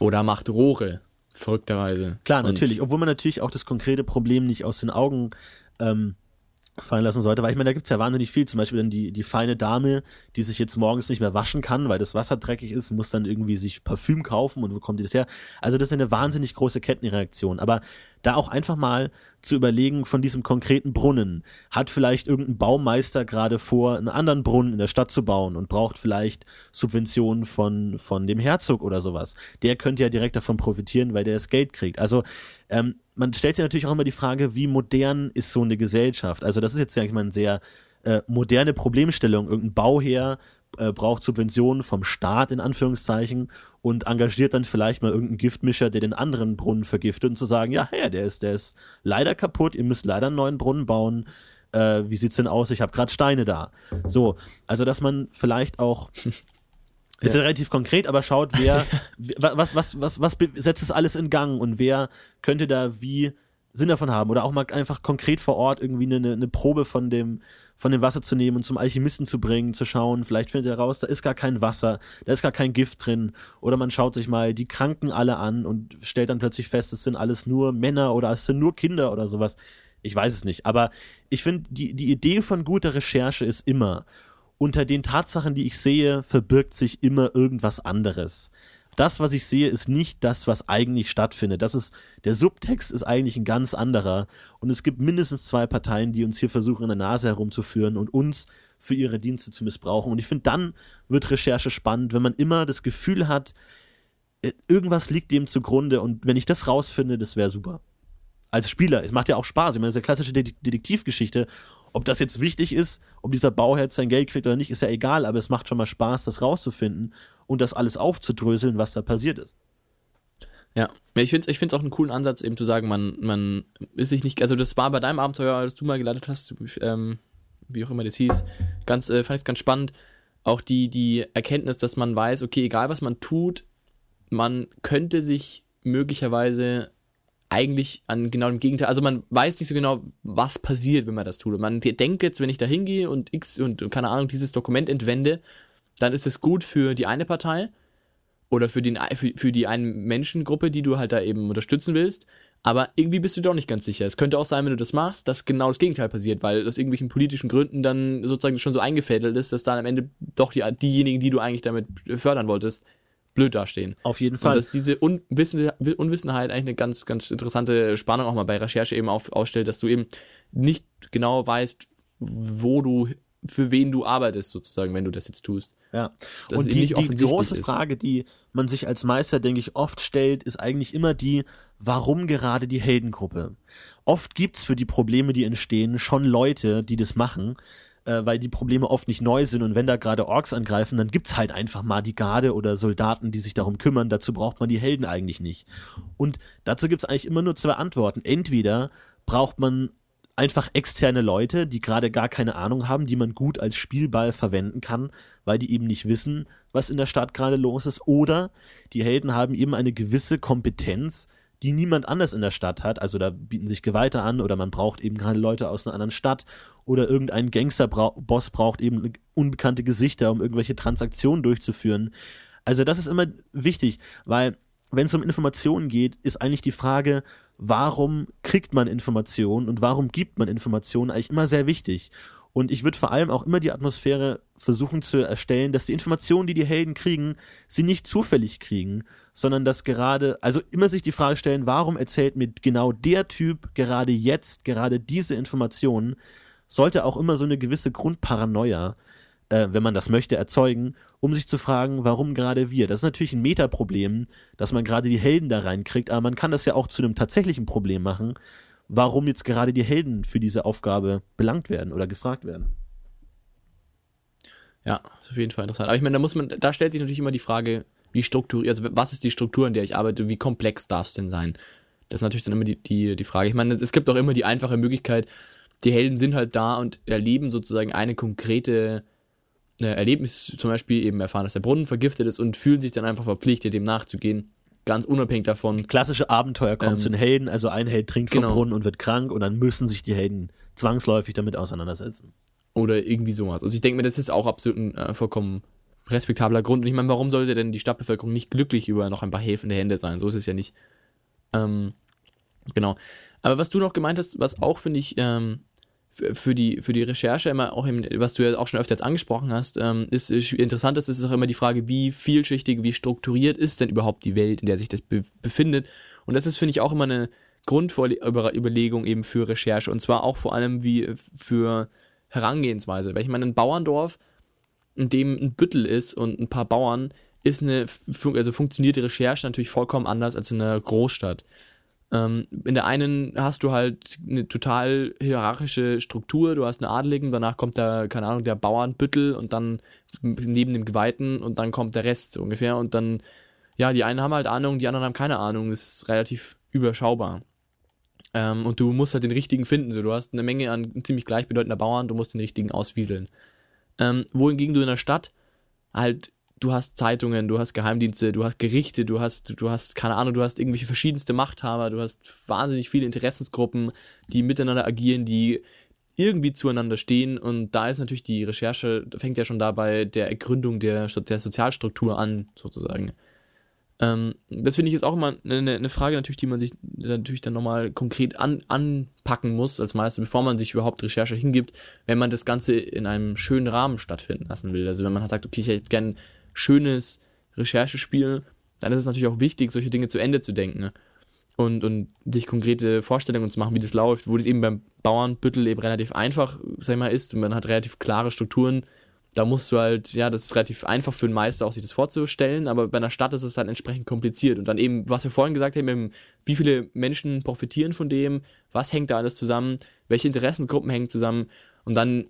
Oder macht Rohre, verrückterweise. Klar, natürlich. Obwohl man natürlich auch das konkrete Problem nicht aus den Augen ähm, fallen lassen sollte, weil ich meine, da gibt's ja wahnsinnig viel. Zum Beispiel dann die, die feine Dame, die sich jetzt morgens nicht mehr waschen kann, weil das Wasser dreckig ist, muss dann irgendwie sich Parfüm kaufen und wo kommt die das her? Also das ist eine wahnsinnig große Kettenreaktion. Aber da auch einfach mal zu überlegen von diesem konkreten Brunnen. Hat vielleicht irgendein Baumeister gerade vor, einen anderen Brunnen in der Stadt zu bauen und braucht vielleicht Subventionen von, von dem Herzog oder sowas. Der könnte ja direkt davon profitieren, weil der das Geld kriegt. Also ähm, man stellt sich natürlich auch immer die Frage, wie modern ist so eine Gesellschaft? Also das ist jetzt, sag ich mal, eine sehr äh, moderne Problemstellung. Irgendein Bauherr äh, braucht Subventionen vom Staat in Anführungszeichen und engagiert dann vielleicht mal irgendeinen Giftmischer, der den anderen Brunnen vergiftet und zu sagen, ja, hey, der ist, der ist leider kaputt, ihr müsst leider einen neuen Brunnen bauen. Äh, wie sieht's denn aus? Ich habe gerade Steine da. So, also dass man vielleicht auch ist ja relativ konkret, aber schaut, wer, was, was, was, was setzt es alles in Gang und wer könnte da wie Sinn davon haben oder auch mal einfach konkret vor Ort irgendwie eine, eine Probe von dem, von dem Wasser zu nehmen und zum Alchemisten zu bringen, zu schauen, vielleicht findet er raus, da ist gar kein Wasser, da ist gar kein Gift drin. Oder man schaut sich mal die Kranken alle an und stellt dann plötzlich fest, es sind alles nur Männer oder es sind nur Kinder oder sowas. Ich weiß es nicht, aber ich finde, die, die Idee von guter Recherche ist immer, unter den Tatsachen, die ich sehe, verbirgt sich immer irgendwas anderes das, was ich sehe, ist nicht das, was eigentlich stattfindet. Das ist, der Subtext ist eigentlich ein ganz anderer. Und es gibt mindestens zwei Parteien, die uns hier versuchen, in der Nase herumzuführen und uns für ihre Dienste zu missbrauchen. Und ich finde, dann wird Recherche spannend, wenn man immer das Gefühl hat, äh, irgendwas liegt dem zugrunde. Und wenn ich das rausfinde, das wäre super. Als Spieler, es macht ja auch Spaß. Ich meine, das ist eine klassische Detektivgeschichte. Ob das jetzt wichtig ist, ob dieser Bauherr sein Geld kriegt oder nicht, ist ja egal, aber es macht schon mal Spaß, das rauszufinden und das alles aufzudröseln, was da passiert ist. Ja, ich finde es ich auch einen coolen Ansatz, eben zu sagen, man, man ist sich nicht, also das war bei deinem Abenteuer, das du mal geleitet hast, ähm, wie auch immer das hieß, ganz, äh, fand ich ganz spannend. Auch die, die Erkenntnis, dass man weiß, okay, egal was man tut, man könnte sich möglicherweise eigentlich an genau dem Gegenteil, also man weiß nicht so genau, was passiert, wenn man das tut. Und man denkt jetzt, wenn ich da hingehe und X und keine Ahnung, dieses Dokument entwende, dann ist es gut für die eine Partei oder für, den, für, für die eine Menschengruppe, die du halt da eben unterstützen willst. Aber irgendwie bist du doch nicht ganz sicher. Es könnte auch sein, wenn du das machst, dass genau das Gegenteil passiert, weil aus irgendwelchen politischen Gründen dann sozusagen schon so eingefädelt ist, dass dann am Ende doch die, diejenigen, die du eigentlich damit fördern wolltest, blöd dastehen. Auf jeden Fall. Und dass diese Unwissen, Unwissenheit eigentlich eine ganz, ganz interessante Spannung auch mal bei Recherche eben auf, ausstellt, dass du eben nicht genau weißt, wo du, für wen du arbeitest, sozusagen, wenn du das jetzt tust. Ja. Dass und die, die große ist. Frage, die man sich als Meister, denke ich, oft stellt, ist eigentlich immer die, warum gerade die Heldengruppe? Oft gibt's für die Probleme, die entstehen, schon Leute, die das machen äh, weil die Probleme oft nicht neu sind und wenn da gerade Orks angreifen, dann gibt's halt einfach mal die Garde oder Soldaten, die sich darum kümmern. Dazu braucht man die Helden eigentlich nicht. Und dazu gibt's eigentlich immer nur zwei Antworten. Entweder braucht man einfach externe Leute, die gerade gar keine Ahnung haben, die man gut als Spielball verwenden kann, weil die eben nicht wissen, was in der Stadt gerade los ist. Oder die Helden haben eben eine gewisse Kompetenz, die niemand anders in der Stadt hat. Also da bieten sich Geweihte an oder man braucht eben gerade Leute aus einer anderen Stadt oder irgendein Gangsterboss braucht eben unbekannte Gesichter, um irgendwelche Transaktionen durchzuführen. Also das ist immer wichtig, weil wenn es um Informationen geht, ist eigentlich die Frage, warum kriegt man Informationen und warum gibt man Informationen eigentlich immer sehr wichtig. Und ich würde vor allem auch immer die Atmosphäre versuchen zu erstellen, dass die Informationen, die die Helden kriegen, sie nicht zufällig kriegen, sondern dass gerade, also immer sich die Frage stellen, warum erzählt mir genau der Typ gerade jetzt gerade diese Informationen, sollte auch immer so eine gewisse Grundparanoia, äh, wenn man das möchte, erzeugen, um sich zu fragen, warum gerade wir. Das ist natürlich ein Metaproblem, dass man gerade die Helden da reinkriegt, aber man kann das ja auch zu einem tatsächlichen Problem machen, warum jetzt gerade die Helden für diese Aufgabe belangt werden oder gefragt werden. Ja, ist auf jeden Fall interessant. Aber ich meine, da muss man, da stellt sich natürlich immer die Frage, wie strukturiert, also was ist die Struktur, in der ich arbeite, wie komplex darf es denn sein? Das ist natürlich dann immer die, die, die Frage. Ich meine, es gibt auch immer die einfache Möglichkeit, die Helden sind halt da und erleben sozusagen eine konkrete äh, Erlebnis, zum Beispiel eben erfahren, dass der Brunnen vergiftet ist und fühlen sich dann einfach verpflichtet, dem nachzugehen. Ganz unabhängig davon. Klassische Abenteuer kommt Ähm, zu den Helden, also ein Held trinkt genau. vom Brunnen und wird krank und dann müssen sich die Helden zwangsläufig damit auseinandersetzen. Oder irgendwie sowas. Also ich denke mir, das ist auch absolut ein äh, vollkommen respektabler Grund. Und ich meine, warum sollte denn die Stadtbevölkerung nicht glücklich über noch ein paar helfende Hände sein? So ist es ja nicht. Ähm, genau. Aber was du noch gemeint hast, was auch, finde ich, ähm, für, die, für die Recherche immer auch, im, was du ja auch schon öfter jetzt angesprochen hast, ähm, ist, ist interessant, ist, ist auch immer die Frage, wie vielschichtig, wie strukturiert ist denn überhaupt die Welt, in der sich das be befindet. Und das ist, finde ich, auch immer eine Grundüberlegung eben für Recherche. Und zwar auch vor allem wie für Herangehensweise. Weil ich meine, ein Bauerndorf, in dem ein Büttel ist und ein paar Bauern, ist eine, also funktioniert die Recherche natürlich vollkommen anders als in einer Großstadt. Ähm, in der einen hast du halt eine total hierarchische Struktur, du hast eine Adeligen, danach kommt der, keine Ahnung, der Bauernbüttel und dann neben dem Geweihten und dann kommt der Rest so ungefähr und dann, ja, die einen haben halt Ahnung, die anderen haben keine Ahnung, das ist relativ überschaubar. Ähm, und du musst halt den richtigen finden, so, du hast eine Menge an ziemlich gleichbedeutender Bauern, du musst den richtigen auswieseln. Ähm, wohingegen du in der Stadt halt, du hast Zeitungen, du hast Geheimdienste, du hast Gerichte, du hast, du hast, keine Ahnung, du hast irgendwelche verschiedenste Machthaber, du hast wahnsinnig viele Interessensgruppen, die miteinander agieren, die irgendwie zueinander stehen und da ist natürlich die Recherche, fängt ja schon dabei der Ergründung der, der Sozialstruktur an, sozusagen. Ähm, das finde ich ist auch immer eine, eine Frage natürlich, die man sich natürlich dann nochmal konkret an, anpacken muss als Meister, bevor man sich überhaupt Recherche hingibt, wenn man das Ganze in einem schönen Rahmen stattfinden lassen will. Also wenn man halt sagt, okay, ich hätte gerne schönes Recherchespiel, dann ist es natürlich auch wichtig, solche Dinge zu Ende zu denken ne? und, und sich konkrete Vorstellungen zu machen, wie das läuft, wo das eben beim Bauernbüttel eben relativ einfach, sag ich mal, ist. Und man hat relativ klare Strukturen, da musst du halt, ja, das ist relativ einfach für einen Meister auch sich das vorzustellen, aber bei einer Stadt ist es dann entsprechend kompliziert. Und dann eben, was wir vorhin gesagt haben, wie viele Menschen profitieren von dem, was hängt da alles zusammen, welche Interessengruppen hängen zusammen? Und dann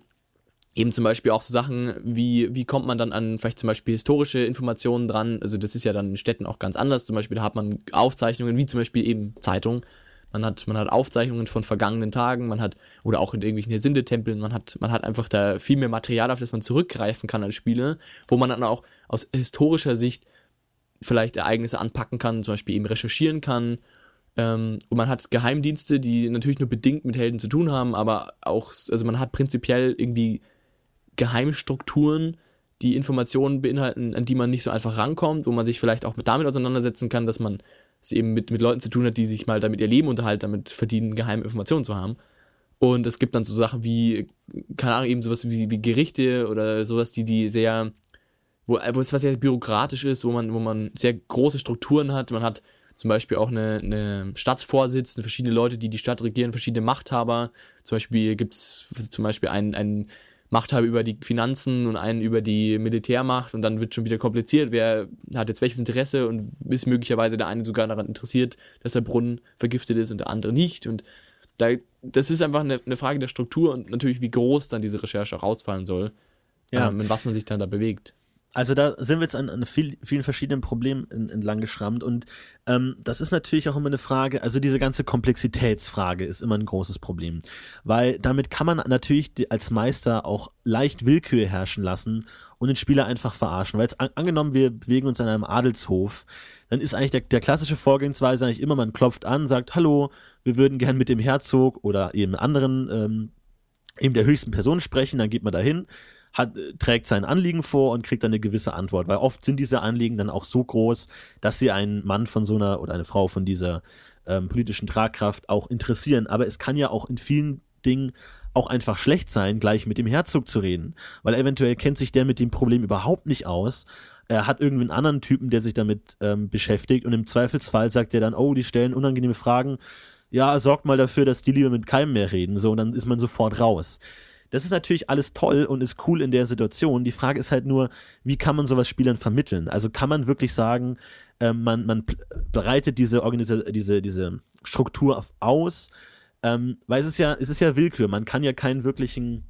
eben zum Beispiel auch so Sachen wie, wie kommt man dann an vielleicht zum Beispiel historische Informationen dran, also das ist ja dann in Städten auch ganz anders, zum Beispiel da hat man Aufzeichnungen, wie zum Beispiel eben Zeitungen, man hat, man hat Aufzeichnungen von vergangenen Tagen, man hat, oder auch in irgendwelchen Hesinde-Tempeln, man hat, man hat einfach da viel mehr Material, auf das man zurückgreifen kann als Spieler, wo man dann auch aus historischer Sicht vielleicht Ereignisse anpacken kann, zum Beispiel eben recherchieren kann. Ähm, und man hat Geheimdienste, die natürlich nur bedingt mit Helden zu tun haben, aber auch, also man hat prinzipiell irgendwie Geheimstrukturen, die Informationen beinhalten, an die man nicht so einfach rankommt, wo man sich vielleicht auch mit damit auseinandersetzen kann, dass man es eben mit, mit Leuten zu tun hat, die sich mal damit ihr Leben unterhalten, damit verdienen, geheime Informationen zu haben. Und es gibt dann so Sachen wie, keine Ahnung, eben sowas wie, wie Gerichte oder sowas, die, die sehr, wo, es was sehr bürokratisch ist, wo man, wo man sehr große Strukturen hat. Man hat zum Beispiel auch eine, eine Stadtvorsitz, verschiedene Leute, die die Stadt regieren, verschiedene Machthaber. Zum Beispiel gibt es zum Beispiel einen, einen Machthaber über die Finanzen und einen über die Militärmacht und dann wird schon wieder kompliziert, wer hat jetzt welches Interesse und ist möglicherweise der eine sogar daran interessiert, dass der Brunnen vergiftet ist und der andere nicht und da, das ist einfach eine, eine Frage der Struktur und natürlich wie groß dann diese Recherche rausfallen soll, Ja. ähm, in was man sich dann da bewegt. Also da sind wir jetzt an, an viel, vielen verschiedenen Problemen en- entlang geschrammt und ähm, das ist natürlich auch immer eine Frage, also diese ganze Komplexitätsfrage ist immer ein großes Problem, weil damit kann man natürlich als Meister auch leicht Willkür herrschen lassen und den Spieler einfach verarschen, weil jetzt an, angenommen wir bewegen uns an einem Adelshof, dann ist eigentlich der, der klassische Vorgehensweise eigentlich immer, man klopft an, sagt, hallo, wir würden gern mit dem Herzog oder eben anderen ähm, eben der höchsten Person sprechen, dann geht man dahin, hat, trägt sein Anliegen vor und kriegt dann eine gewisse Antwort, weil oft sind diese Anliegen dann auch so groß, dass sie einen Mann von so einer oder eine Frau von dieser ähm, politischen Tragkraft auch interessieren. Aber es kann ja auch in vielen Dingen auch einfach schlecht sein, gleich mit dem Herzog zu reden, weil eventuell kennt sich der mit dem Problem überhaupt nicht aus. Er hat irgendwie einen anderen Typen, der sich damit ähm, beschäftigt und im Zweifelsfall sagt er dann, oh, die stellen unangenehme Fragen. Ja, sorgt mal dafür, dass die lieber mit keinem mehr reden, so und dann ist man sofort raus. Das ist natürlich alles toll und ist cool in der Situation. Die Frage ist halt nur, wie kann man sowas Spielern vermitteln? Also kann man wirklich sagen, ähm, man, man bereitet diese, Organisa diese, diese Struktur auf- aus, ähm, weil es ist ja, es ist ja Willkür. Man kann ja keinen wirklichen,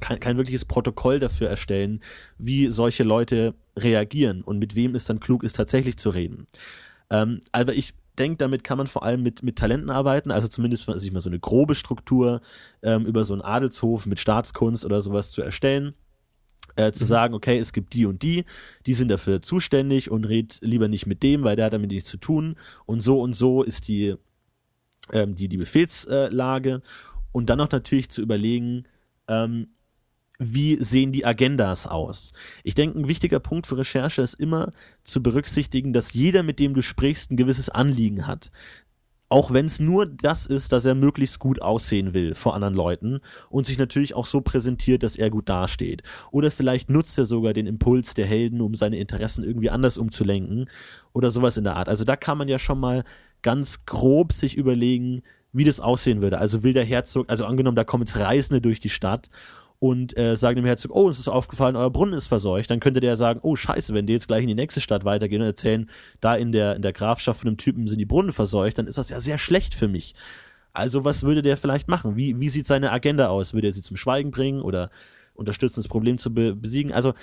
kein, kein wirkliches Protokoll dafür erstellen, wie solche Leute reagieren und mit wem es dann klug ist, tatsächlich zu reden. Ähm, aber ich denke, damit kann man vor allem mit, mit Talenten arbeiten, also zumindest mal- sich mal so eine grobe Struktur ähm, über so einen Adelshof mit Staatskunst oder sowas zu erstellen. Äh, zu mhm. sagen, okay, es gibt die und die, die sind dafür zuständig und red lieber nicht mit dem, weil der hat damit nichts zu tun. Und so und so ist die, ähm, die, die Befehlslage. Und dann noch natürlich zu überlegen, ähm, wie sehen die Agendas aus? Ich denke, ein wichtiger Punkt für Recherche ist immer zu berücksichtigen, dass jeder, mit dem du sprichst, ein gewisses Anliegen hat. Auch wenn es nur das ist, dass er möglichst gut aussehen will vor anderen Leuten und sich natürlich auch so präsentiert, dass er gut dasteht. Oder vielleicht nutzt er sogar den Impuls der Helden, um seine Interessen irgendwie anders umzulenken oder sowas in der Art. Also da kann man ja schon mal ganz grob sich überlegen, wie das aussehen würde. Also will der Herzog, also angenommen, da kommen jetzt Reisende durch die Stadt und äh, sagen dem Herzog, oh, uns ist aufgefallen, euer Brunnen ist verseucht, dann könnte der sagen, oh scheiße, wenn die jetzt gleich in die nächste Stadt weitergehen und erzählen, da in der, in der Grafschaft von einem Typen sind die Brunnen verseucht, dann ist das ja sehr schlecht für mich. Also was würde der vielleicht machen? Wie, wie sieht seine Agenda aus? Würde er sie zum Schweigen bringen oder unterstützen, das Problem zu be besiegen? Also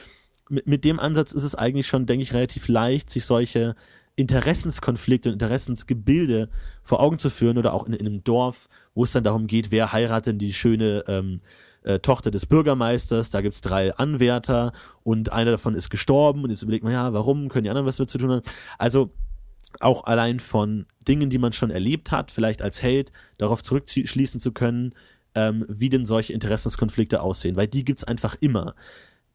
mit, mit dem Ansatz ist es eigentlich schon, denke ich, relativ leicht, sich solche Interessenskonflikte und Interessensgebilde vor Augen zu führen oder auch in, in einem Dorf, wo es dann darum geht, wer heiratet die schöne ähm, äh, Tochter des Bürgermeisters, da gibt's drei Anwärter und einer davon ist gestorben und jetzt überlegt man, ja, warum, können die anderen was damit zu tun haben? Also auch allein von Dingen, die man schon erlebt hat, vielleicht als Held, darauf zurückschließen zu können, ähm, wie denn solche Interessenskonflikte aussehen, weil die gibt's einfach immer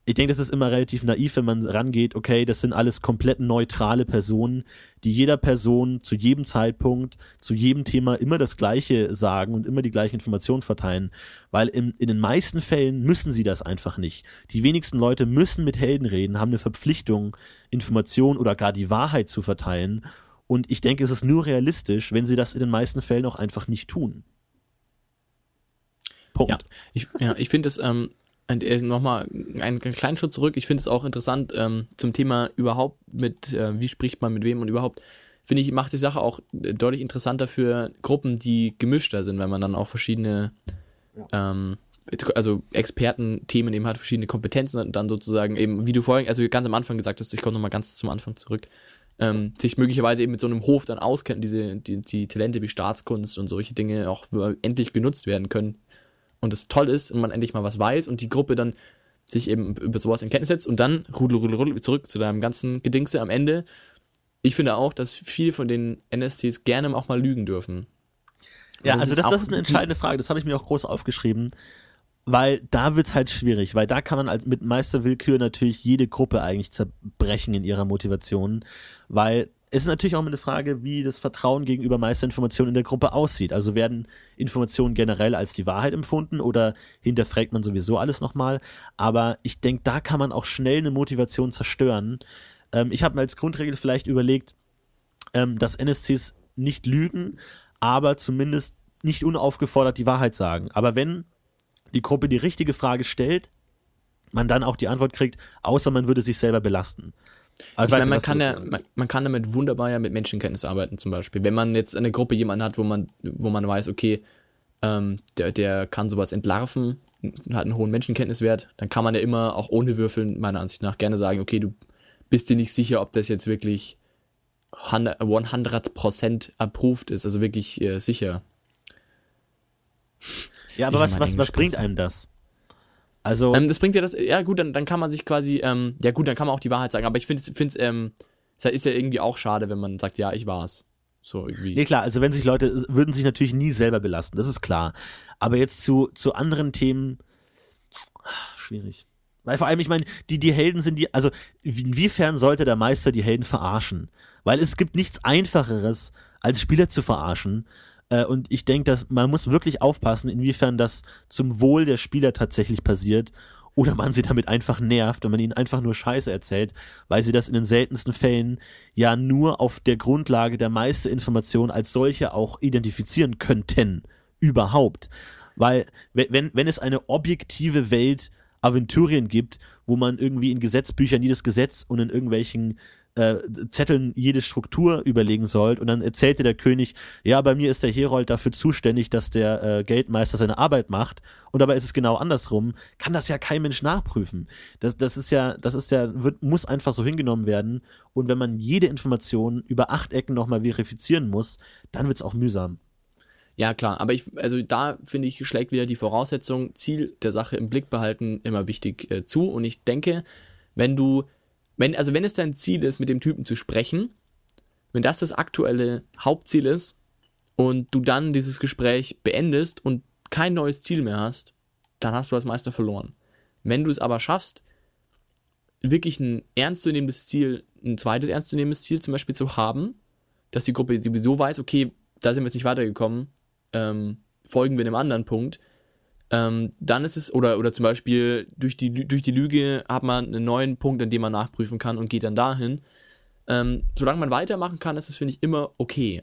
ich denke, das ist immer relativ naiv, wenn man rangeht, okay, das sind alles komplett neutrale Personen, die jeder Person zu jedem Zeitpunkt, zu jedem Thema immer das Gleiche sagen und immer die gleiche Information verteilen. Weil in, in den meisten Fällen müssen sie das einfach nicht. Die wenigsten Leute müssen mit Helden reden, haben eine Verpflichtung, Information oder gar die Wahrheit zu verteilen. Und ich denke, es ist nur realistisch, wenn sie das in den meisten Fällen auch einfach nicht tun. Punkt. Ja, ich, ja, ich finde es ähm, äh, nochmal einen kleinen Schritt zurück. Ich finde es auch interessant ähm, zum Thema überhaupt mit, äh, wie spricht man mit wem und überhaupt, finde ich, macht die Sache auch deutlich interessanter für Gruppen, die gemischter sind, wenn man dann auch verschiedene, ähm, also Experten-Themen eben hat, verschiedene Kompetenzen und dann sozusagen eben, wie du vorhin, also ganz am Anfang gesagt hast, ich komme nochmal ganz zum Anfang zurück, ähm, sich möglicherweise eben mit so einem Hof dann auskennen, diese, die, die Talente wie Staatskunst und solche Dinge auch endlich genutzt werden können und es toll ist und man endlich mal was weiß und die Gruppe dann sich eben über sowas in Kenntnis setzt und dann rudel, rudel, rudel zurück zu deinem ganzen Gedingse am Ende. Ich finde auch, dass viele von den NSCs gerne auch mal lügen dürfen. Ja, also das, das ist eine entscheidende Frage, das habe ich mir auch groß aufgeschrieben, weil da wird's halt schwierig, weil da kann man als mit Meisterwillkür natürlich jede Gruppe eigentlich zerbrechen in ihrer Motivation, weil es ist natürlich auch eine Frage, wie das Vertrauen gegenüber Meisterinformationen in der Gruppe aussieht. Also werden Informationen generell als die Wahrheit empfunden oder hinterfragt man sowieso alles nochmal. Aber ich denke, da kann man auch schnell eine Motivation zerstören. Ähm, ich habe mir als Grundregel vielleicht überlegt, ähm, dass NSCs nicht lügen, aber zumindest nicht unaufgefordert die Wahrheit sagen. Aber wenn die Gruppe die richtige Frage stellt, man dann auch die Antwort kriegt, außer man würde sich selber belasten. Aber ich meine, man kann ja, man, man, kann damit wunderbar ja mit Menschenkenntnis arbeiten zum Beispiel. Wenn man jetzt eine Gruppe jemanden hat, wo man, wo man weiß, okay, ähm, der, der kann sowas entlarven, hat einen hohen Menschenkenntniswert, dann kann man ja immer auch ohne Würfeln meiner Ansicht nach gerne sagen, okay, du bist dir nicht sicher, ob das jetzt wirklich 100% approved ist, also wirklich äh, sicher. Ja, aber was, was, was bringt einem das? Also. Ähm, das bringt ja das, ja gut, dann, dann kann man sich quasi, ähm, ja gut, dann kann man auch die Wahrheit sagen, aber ich finde es, ähm, es ist ja irgendwie auch schade, wenn man sagt, ja, ich war's. So irgendwie. Nee, klar, also wenn sich Leute, würden sich natürlich nie selber belasten, das ist klar. Aber jetzt zu, zu anderen Themen, schwierig. Weil vor allem, ich meine, die, die Helden sind die, also inwiefern sollte der Meister die Helden verarschen? Weil es gibt nichts einfacheres, als Spieler zu verarschen, äh, und ich denke, dass man muss wirklich aufpassen, inwiefern das zum Wohl der Spieler tatsächlich passiert oder man sie damit einfach nervt und man ihnen einfach nur Scheiße erzählt, weil sie das in den seltensten Fällen ja nur auf der Grundlage der meisten Informationen als solche auch identifizieren könnten. Überhaupt. Weil, wenn, wenn es eine objektive Welt Aventurien gibt, wo man irgendwie in Gesetzbüchern jedes Gesetz und in irgendwelchen äh, Zetteln jede Struktur überlegen sollt. Und dann erzählte der König, ja, bei mir ist der Herold dafür zuständig, dass der äh, Geldmeister seine Arbeit macht. Und dabei ist es genau andersrum. Kann das ja kein Mensch nachprüfen. Das, das ist ja, das ist ja, wird, muss einfach so hingenommen werden. Und wenn man jede Information über acht Ecken nochmal verifizieren muss, dann wird's auch mühsam. Ja, klar, aber ich, also da finde ich, schlägt wieder die Voraussetzung, Ziel der Sache im Blick behalten, immer wichtig äh, zu. Und ich denke, wenn du, wenn, also wenn es dein Ziel ist, mit dem Typen zu sprechen, wenn das das aktuelle Hauptziel ist und du dann dieses Gespräch beendest und kein neues Ziel mehr hast, dann hast du als Meister verloren. Wenn du es aber schaffst, wirklich ein ernstzunehmendes Ziel, ein zweites ernstzunehmendes Ziel zum Beispiel zu haben, dass die Gruppe sowieso weiß, okay, da sind wir jetzt nicht weitergekommen, ähm, folgen wir einem anderen Punkt, ähm, dann ist es, oder, oder zum Beispiel durch die, durch die Lüge hat man einen neuen Punkt, an dem man nachprüfen kann und geht dann dahin. Ähm, solange man weitermachen kann, ist es, finde ich, immer okay.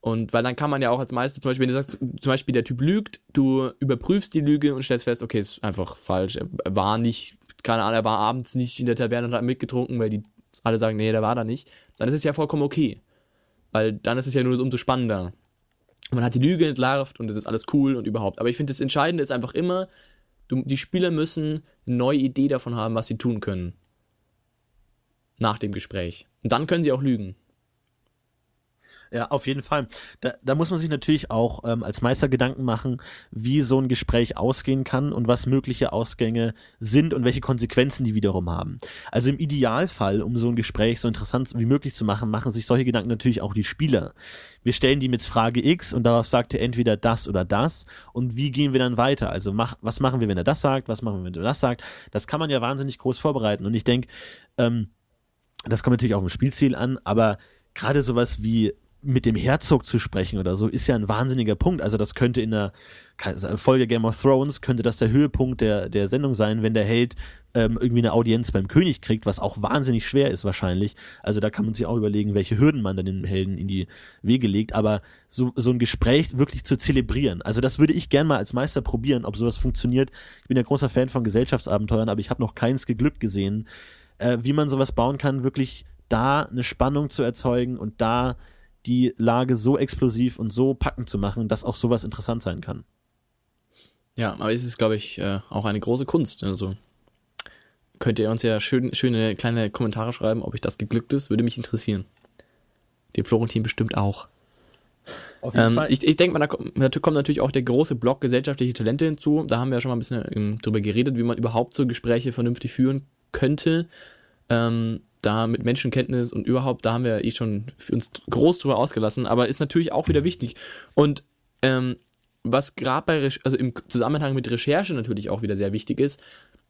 Und weil dann kann man ja auch als Meister, zum Beispiel, wenn du sagst, zum Beispiel der Typ lügt, du überprüfst die Lüge und stellst fest, okay, ist einfach falsch. Er war nicht, keine Ahnung, er war abends nicht in der Taverne und hat mitgetrunken, weil die alle sagen, nee, der war da nicht. Dann ist es ja vollkommen okay. Weil dann ist es ja nur umso spannender man hat die Lüge entlarvt und es ist alles cool und überhaupt. Aber ich finde, das Entscheidende ist einfach immer, du, die Spieler müssen eine neue Idee davon haben, was sie tun können. Nach dem Gespräch. Und dann können sie auch lügen. Ja, auf jeden Fall. Da, da muss man sich natürlich auch ähm, als Meister Gedanken machen, wie so ein Gespräch ausgehen kann und was mögliche Ausgänge sind und welche Konsequenzen die wiederum haben. Also im Idealfall, um so ein Gespräch so interessant wie möglich zu machen, machen sich solche Gedanken natürlich auch die Spieler. Wir stellen die mit Frage X und darauf sagt er entweder das oder das und wie gehen wir dann weiter? Also mach, was machen wir, wenn er das sagt? Was machen wir, wenn er das sagt? Das kann man ja wahnsinnig groß vorbereiten und ich denke, ähm, das kommt natürlich auch im Spielziel an, aber gerade sowas wie mit dem Herzog zu sprechen oder so, ist ja ein wahnsinniger Punkt. Also das könnte in der Folge Game of Thrones, könnte das der Höhepunkt der, der Sendung sein, wenn der Held ähm, irgendwie eine Audienz beim König kriegt, was auch wahnsinnig schwer ist wahrscheinlich. Also da kann man sich auch überlegen, welche Hürden man dann den Helden in die Wege legt. Aber so, so ein Gespräch wirklich zu zelebrieren, also das würde ich gern mal als Meister probieren, ob sowas funktioniert. Ich bin ja großer Fan von Gesellschaftsabenteuern, aber ich habe noch keins geglückt gesehen, äh, wie man sowas bauen kann, wirklich da eine Spannung zu erzeugen und da die Lage so explosiv und so packend zu machen, dass auch sowas interessant sein kann. Ja, aber es ist, glaube ich, äh, auch eine große Kunst. Also könnt ihr uns ja schön, schöne kleine Kommentare schreiben, ob euch das geglückt ist, würde mich interessieren. Den Florentin bestimmt auch. Ähm, ich, ich denke mal, da kommt, da kommt, natürlich auch der große Block gesellschaftliche Talente hinzu. Da haben wir ja schon mal ein bisschen ähm, drüber geredet, wie man überhaupt so Gespräche vernünftig führen könnte. Ähm, da mit Menschenkenntnis und überhaupt, da haben wir eh schon uns groß drüber ausgelassen, aber ist natürlich auch wieder wichtig. Und ähm, was gerade bei, also im Zusammenhang mit Recherche natürlich auch wieder sehr wichtig ist,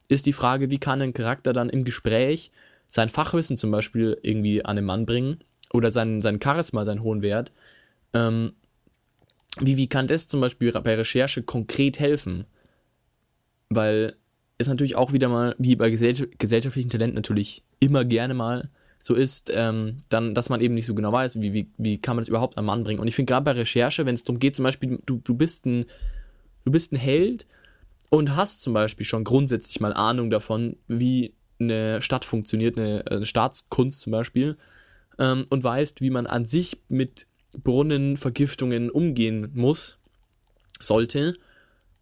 ist die Frage, wie kann ein Charakter dann im Gespräch sein Fachwissen zum Beispiel irgendwie an den Mann bringen oder sein, sein Charisma, seinen hohen Wert. Ähm, wie, wie kann das zum Beispiel bei Recherche konkret helfen? Weil ist natürlich auch wieder mal, wie bei gesell gesellschaftlichen Talenten natürlich immer gerne mal so ist, ähm, dann, dass man eben nicht so genau weiß, wie, wie, wie kann man das überhaupt am Mann bringen. Und ich finde gerade bei Recherche, wenn es darum geht, zum Beispiel, du, du bist ein, du bist ein Held und hast zum Beispiel schon grundsätzlich mal Ahnung davon, wie eine Stadt funktioniert, eine, eine Staatskunst zum Beispiel, ähm, und weißt, wie man an sich mit Brunnenvergiftungen umgehen muss, sollte,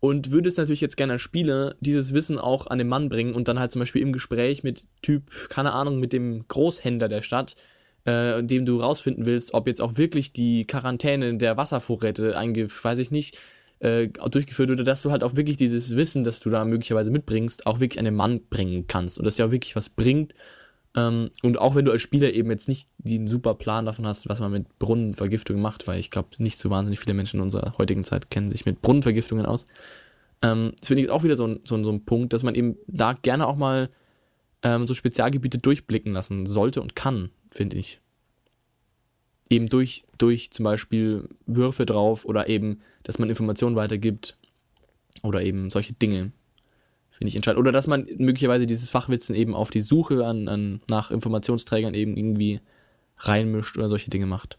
und würde es natürlich jetzt gerne als Spieler dieses Wissen auch an den Mann bringen und dann halt zum Beispiel im Gespräch mit Typ, keine Ahnung, mit dem Großhändler der Stadt, äh, dem du rausfinden willst, ob jetzt auch wirklich die Quarantäne der Wasservorräte einge, weiß ich nicht, äh, durchgeführt oder dass du halt auch wirklich dieses Wissen, das du da möglicherweise mitbringst, auch wirklich an den Mann bringen kannst und das ja auch wirklich was bringt. Ähm, und auch wenn du als Spieler eben jetzt nicht den super Plan davon hast, was man mit Brunnenvergiftung macht, weil ich glaube, nicht so wahnsinnig viele Menschen in unserer heutigen Zeit kennen sich mit Brunnenvergiftungen aus. Ähm, das finde ich auch wieder so ein, so, so ein Punkt, dass man eben da gerne auch mal ähm, so Spezialgebiete durchblicken lassen sollte und kann, finde ich. Eben durch, durch zum Beispiel Würfe drauf oder eben, dass man Informationen weitergibt oder eben solche Dinge finde ich entscheidend. Oder dass man möglicherweise dieses Fachwissen eben auf die Suche an, an, nach Informationsträgern eben irgendwie reinmischt oder solche Dinge macht.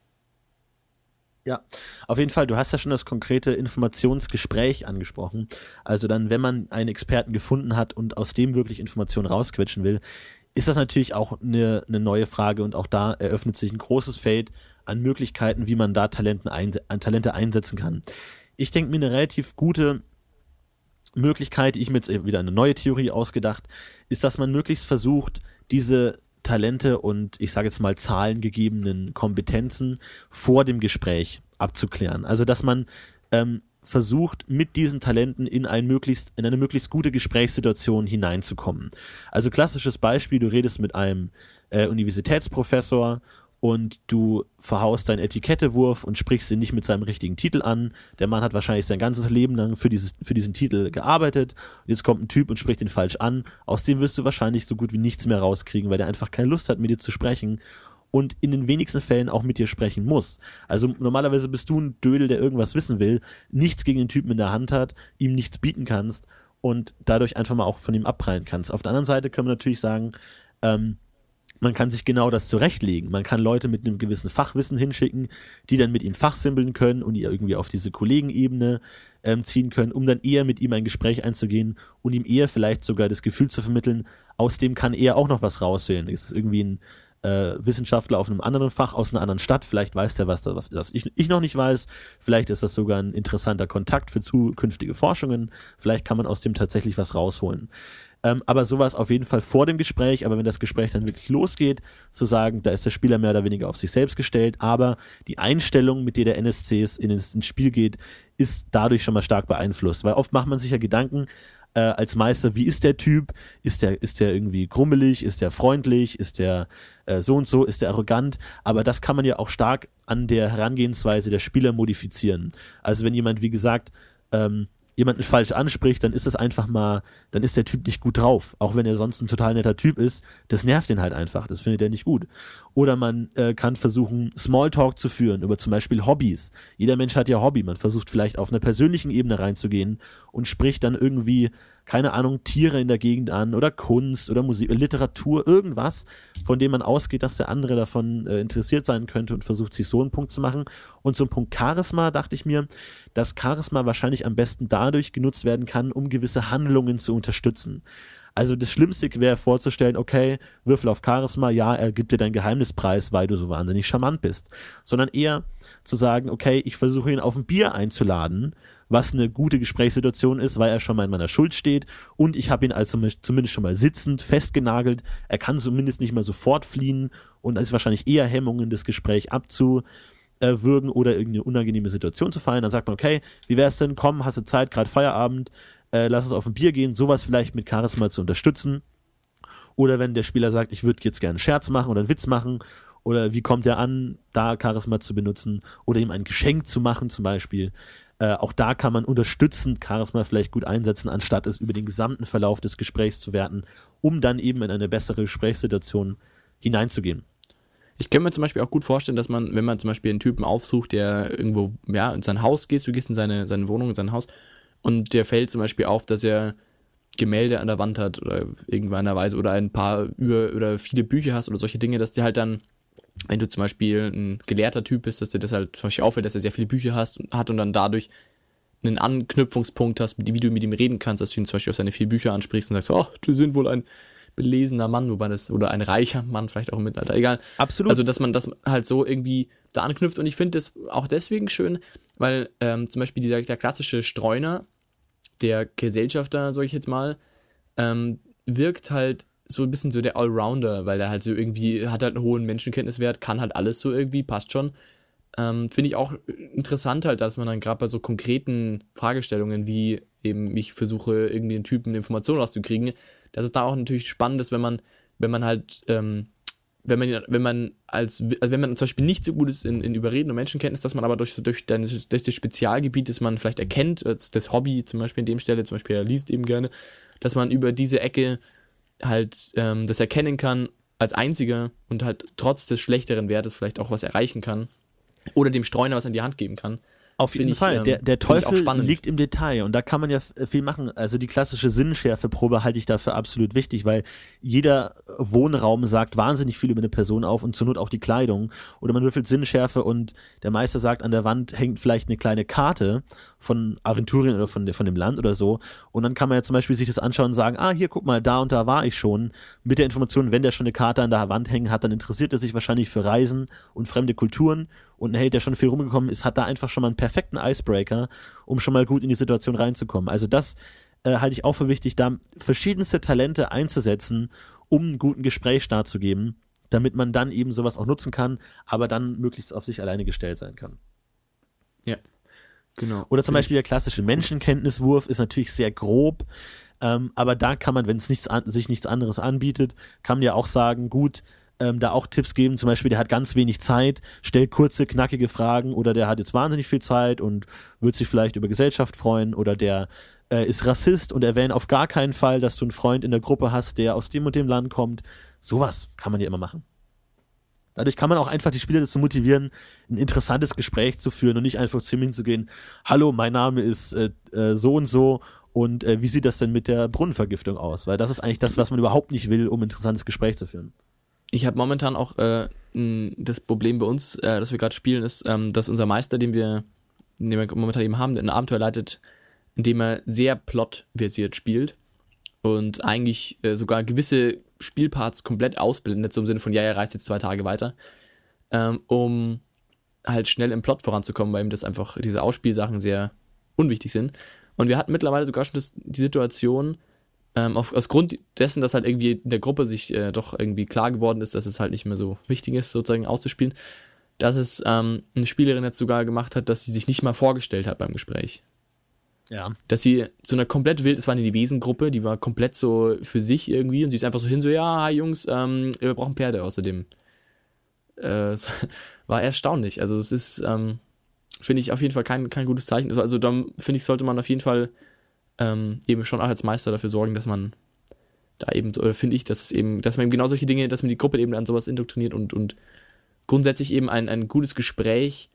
Ja, auf jeden Fall. Du hast ja schon das konkrete Informationsgespräch angesprochen. Also dann, wenn man einen Experten gefunden hat und aus dem wirklich Informationen rausquetschen will, ist das natürlich auch eine, eine neue Frage und auch da eröffnet sich ein großes Feld an Möglichkeiten, wie man da Talenten einse Talente einsetzen kann. Ich denke mir eine relativ gute Möglichkeit, ich mir jetzt wieder eine neue Theorie ausgedacht, ist, dass man möglichst versucht, diese Talente und ich sage jetzt mal zahlengegebenen Kompetenzen vor dem Gespräch abzuklären. Also dass man ähm, versucht, mit diesen Talenten in, ein möglichst, in eine möglichst gute Gesprächssituation hineinzukommen. Also klassisches Beispiel, du redest mit einem äh, Universitätsprofessor und du verhaust deinen Etikettewurf und sprichst ihn nicht mit seinem richtigen Titel an. Der Mann hat wahrscheinlich sein ganzes Leben lang für, dieses, für diesen Titel gearbeitet. Jetzt kommt ein Typ und spricht ihn falsch an. Aus dem wirst du wahrscheinlich so gut wie nichts mehr rauskriegen, weil der einfach keine Lust hat, mit dir zu sprechen und in den wenigsten Fällen auch mit dir sprechen muss. Also normalerweise bist du ein Dödel, der irgendwas wissen will, nichts gegen den Typen in der Hand hat, ihm nichts bieten kannst und dadurch einfach mal auch von ihm abprallen kannst. Auf der anderen Seite können wir natürlich sagen, ähm, man kann sich genau das zurechtlegen. Man kann Leute mit einem gewissen Fachwissen hinschicken, die dann mit ihm fachsimpeln können und ihr irgendwie auf diese Kollegenebene ähm, ziehen können, um dann eher mit ihm ein Gespräch einzugehen und ihm eher vielleicht sogar das Gefühl zu vermitteln, aus dem kann er auch noch was raussehen. Es ist irgendwie ein äh, Wissenschaftler auf einem anderen Fach aus einer anderen Stadt. Vielleicht weiß der was, was, was ich, ich noch nicht weiß. Vielleicht ist das sogar ein interessanter Kontakt für zukünftige Forschungen. Vielleicht kann man aus dem tatsächlich was rausholen. Ähm, aber sowas auf jeden Fall vor dem Gespräch. Aber wenn das Gespräch dann wirklich losgeht, zu sagen, da ist der Spieler mehr oder weniger auf sich selbst gestellt. Aber die Einstellung, mit der der NSCs in ins, Spiel geht, ist dadurch schon mal stark beeinflusst. Weil oft macht man sich ja Gedanken, äh, als Meister, wie ist der Typ? Ist der, ist der irgendwie grummelig? Ist der freundlich? Ist der äh, so und so? Ist der arrogant? Aber das kann man ja auch stark an der Herangehensweise der Spieler modifizieren. Also wenn jemand, wie gesagt, ähm, jemanden falsch anspricht, dann ist es einfach mal, dann ist der Typ nicht gut drauf. Auch wenn er sonst ein total netter Typ ist, das nervt ihn halt einfach. Das findet er nicht gut. Oder man äh, kann versuchen, Smalltalk zu führen über zum Beispiel Hobbys. Jeder Mensch hat ja Hobby. Man versucht vielleicht auf einer persönlichen Ebene reinzugehen und spricht dann irgendwie keine Ahnung, Tiere in der Gegend an oder Kunst oder Musik, Literatur, irgendwas, von dem man ausgeht, dass der andere davon äh, interessiert sein könnte und versucht sich so einen Punkt zu machen. Und zum Punkt Charisma dachte ich mir, dass Charisma wahrscheinlich am besten dadurch genutzt werden kann, um gewisse Handlungen zu unterstützen. Also das Schlimmste wäre vorzustellen, okay, Würfel auf Charisma, ja, er gibt dir deinen Geheimnispreis, weil du so wahnsinnig charmant bist. Sondern eher zu sagen, okay, ich versuche ihn auf ein Bier einzuladen was eine gute Gesprächssituation ist, weil er schon mal in meiner Schuld steht und ich habe ihn also zumindest schon mal sitzend festgenagelt. Er kann zumindest nicht mal sofort fliehen und es ist wahrscheinlich eher Hemmungen, das Gespräch abzuwürgen oder irgendeine unangenehme Situation zu fallen. Dann sagt man, okay, wie wär's denn? Komm, hast du Zeit, gerade Feierabend, äh, lass uns auf ein Bier gehen, sowas vielleicht mit Charisma zu unterstützen. Oder wenn der Spieler sagt, ich würde jetzt gerne einen Scherz machen oder einen Witz machen oder wie kommt er an, da Charisma zu benutzen oder ihm ein Geschenk zu machen zum Beispiel. Äh, auch da kann man unterstützend Charisma vielleicht gut einsetzen, anstatt es über den gesamten Verlauf des Gesprächs zu werten, um dann eben in eine bessere Gesprächssituation hineinzugehen. Ich kann mir zum Beispiel auch gut vorstellen, dass man, wenn man zum Beispiel einen Typen aufsucht, der irgendwo, ja, in sein Haus geht, du gehst in seine, seine Wohnung, in sein Haus, und der fällt zum Beispiel auf, dass er Gemälde an der Wand hat oder irgendeiner Weise oder ein paar über oder viele Bücher hast oder solche Dinge, dass der halt dann wenn du zum Beispiel ein gelehrter Typ bist, dass dir das halt zum Beispiel auffällt, dass er sehr viele Bücher hast, hat und dann dadurch einen Anknüpfungspunkt hast, wie du mit ihm reden kannst, dass du ihn zum Beispiel auf seine vier Bücher ansprichst und sagst, oh, du sind wohl ein belesener Mann, wobei das, oder ein reicher Mann vielleicht auch im Mittelalter, egal. Absolut. Also, dass man das halt so irgendwie da anknüpft und ich finde das auch deswegen schön, weil ähm, zum Beispiel dieser der klassische Streuner, der Gesellschafter, sag ich jetzt mal, ähm, wirkt halt so ein bisschen so der Allrounder, weil er halt so irgendwie hat halt einen hohen Menschenkenntniswert, kann halt alles so irgendwie, passt schon. Ähm, Finde ich auch interessant halt, dass man dann gerade bei so konkreten Fragestellungen wie eben ich versuche irgendwie einen Typen Informationen rauszukriegen, dass es da auch natürlich spannend ist, wenn man, wenn man halt, ähm, wenn man, wenn man als, also wenn man zum Beispiel nicht so gut ist in, in Überreden und Menschenkenntnis, dass man aber durch, durch, deine, durch das Spezialgebiet, das man vielleicht erkennt, das Hobby zum Beispiel in dem Stelle, zum Beispiel er liest eben gerne, dass man über diese Ecke halt ähm, das erkennen kann als einziger und halt trotz des schlechteren Wertes vielleicht auch was erreichen kann oder dem Streuner was in die Hand geben kann. Auf jeden ich, Fall. Ähm, der, der Teufel liegt im Detail und da kann man ja viel machen. Also die klassische Sinnschärfeprobe halte ich dafür absolut wichtig, weil jeder Wohnraum sagt wahnsinnig viel über eine Person auf und zur Not auch die Kleidung. Oder man würfelt Sinnschärfe und der Meister sagt, an der Wand hängt vielleicht eine kleine Karte von Aventurien oder von, von dem Land oder so. Und dann kann man ja zum Beispiel sich das anschauen und sagen, ah, hier, guck mal, da und da war ich schon. Mit der Information, wenn der schon eine Karte an der Wand hängen hat, dann interessiert er sich wahrscheinlich für Reisen und fremde Kulturen und ein Held, der schon viel rumgekommen ist, hat da einfach schon mal einen perfekten Icebreaker, um schon mal gut in die Situation reinzukommen. Also das äh, halte ich auch für wichtig, da verschiedenste Talente einzusetzen, um einen guten Gesprächsstart zu geben, damit man dann eben sowas auch nutzen kann, aber dann möglichst auf sich alleine gestellt sein kann. Ja. Genau. Oder zum Beispiel der klassische Menschenkenntniswurf ist natürlich sehr grob, ähm, aber da kann man, wenn es nichts an, sich nichts anderes anbietet, kann man ja auch sagen, gut, ähm, da auch Tipps geben, zum Beispiel, der hat ganz wenig Zeit, stellt kurze, knackige Fragen oder der hat jetzt wahnsinnig viel Zeit und wird sich vielleicht über Gesellschaft freuen oder der äh, ist Rassist und erwähnt auf gar keinen Fall, dass du einen Freund in der Gruppe hast, der aus dem und dem Land kommt. Sowas kann man ja immer machen. Dadurch kann man auch einfach die Spieler dazu motivieren, ein interessantes Gespräch zu führen und nicht einfach zu ihm hinzugehen, hallo, mein Name ist äh, äh, so und so und äh, wie sieht das denn mit der Brunnenvergiftung aus? Weil das ist eigentlich das, was man überhaupt nicht will, um ein interessantes Gespräch zu führen. Ich habe momentan auch äh, das Problem bei uns, äh, das wir gerade spielen, ist, ähm, dass unser Meister, den wir, den wir momentan eben haben, ein Abenteuer leitet, in dem er sehr plotversiert spielt und eigentlich äh, sogar gewisse Spielparts komplett ausblendet, so im Sinne von, ja, er reist jetzt zwei Tage weiter, ähm, um halt schnell im Plot voranzukommen, weil ihm das einfach, diese Ausspielsachen sehr unwichtig sind. Und wir hatten mittlerweile sogar schon das, die Situation, ähm, auf, aus Grund dessen, dass halt irgendwie in der Gruppe sich äh, doch irgendwie klar geworden ist, dass es halt nicht mehr so wichtig ist, sozusagen auszuspielen, dass es ähm, eine Spielerin jetzt sogar gemacht hat, dass sie sich nicht mal vorgestellt hat beim Gespräch. Ja. Dass sie zu einer komplett wild, es war eine Wesengruppe, die war komplett so für sich irgendwie und sie ist einfach so hin, so, ja, hi Jungs, ähm, wir brauchen Pferde außerdem. Äh, es war erstaunlich. Also es ist, ähm, finde ich auf jeden Fall kein, kein gutes Zeichen. Also, also da finde ich, sollte man auf jeden Fall ähm, eben schon auch als Meister dafür sorgen, dass man da eben, oder finde ich, dass es eben, dass man eben genau solche Dinge, dass man die Gruppe eben an sowas indoktriniert und, und grundsätzlich eben ein, ein gutes Gespräch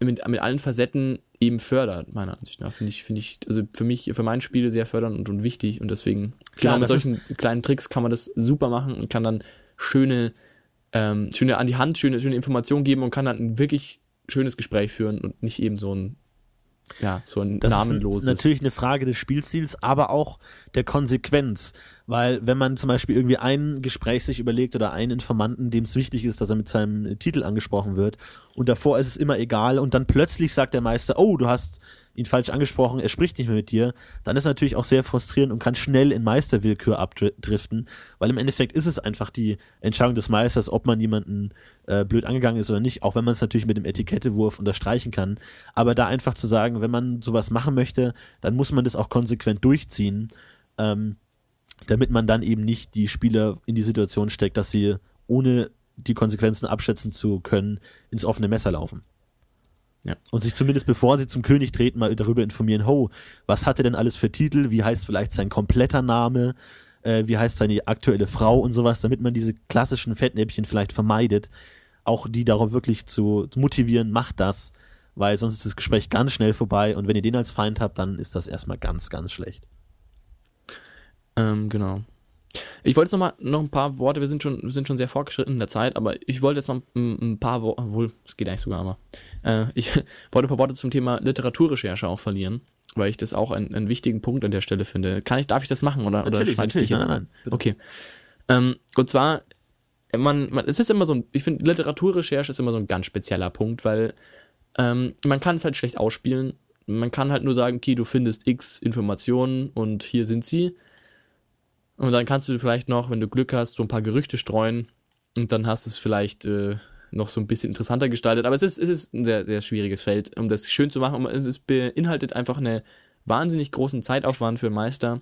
mit, mit allen Facetten eben fördert, meiner Ansicht nach. Finde ich, finde ich, also für mich, für mein Spiel sehr fördernd und, und wichtig und deswegen, Klar, genau, mit solchen kleinen Tricks kann man das super machen und kann dann schöne, ähm, schöne an die Hand, schöne, schöne Informationen geben und kann dann ein wirklich schönes Gespräch führen und nicht eben so ein, ja, so ein Das namenloses. ist natürlich eine Frage des Spielstils, aber auch der Konsequenz. Weil wenn man zum Beispiel irgendwie ein Gespräch sich überlegt oder einen Informanten, dem es wichtig ist, dass er mit seinem Titel angesprochen wird und davor ist es immer egal und dann plötzlich sagt der Meister, oh, du hast ihn falsch angesprochen, er spricht nicht mehr mit dir, dann ist natürlich auch sehr frustrierend und kann schnell in Meisterwillkür abdriften, weil im Endeffekt ist es einfach die Entscheidung des Meisters, ob man jemanden äh, blöd angegangen ist oder nicht, auch wenn man es natürlich mit dem Etikettewurf unterstreichen kann. Aber da einfach zu sagen, wenn man sowas machen möchte, dann muss man das auch konsequent durchziehen, ähm, damit man dann eben nicht die Spieler in die Situation steckt, dass sie ohne die Konsequenzen abschätzen zu können, ins offene Messer laufen. Ja. Und sich zumindest bevor sie zum König treten, mal darüber informieren, ho, was hat er denn alles für Titel, wie heißt vielleicht sein kompletter Name, äh, wie heißt seine aktuelle Frau und sowas, damit man diese klassischen Fettnäpfchen vielleicht vermeidet, auch die darauf wirklich zu motivieren, macht das, weil sonst ist das Gespräch ganz schnell vorbei und wenn ihr den als Feind habt, dann ist das erstmal ganz, ganz schlecht. Ähm, genau. Ich wollte jetzt noch mal noch ein paar Worte, wir sind schon, wir sind schon sehr fortgeschritten in der Zeit, aber ich wollte jetzt noch ein, ein paar Worte, obwohl, es geht eigentlich sogar, aber äh, ich wollte ein paar Worte zum Thema Literaturrecherche auch verlieren, weil ich das auch einen, einen wichtigen Punkt an der Stelle finde. Kann ich, darf ich das machen oder, oder Natürlich, schneide ich dich jetzt nein, nein, bitte. Okay. Ähm, und zwar, man, man, es ist immer so ein, ich finde, Literaturrecherche ist immer so ein ganz spezieller Punkt, weil ähm, man kann es halt schlecht ausspielen. Man kann halt nur sagen, okay, du findest x Informationen und hier sind sie. Und dann kannst du vielleicht noch, wenn du Glück hast, so ein paar Gerüchte streuen und dann hast du es vielleicht äh, noch so ein bisschen interessanter gestaltet. Aber es ist, es ist ein sehr, sehr schwieriges Feld, um das schön zu machen. Es beinhaltet einfach einen wahnsinnig großen Zeitaufwand für einen Meister,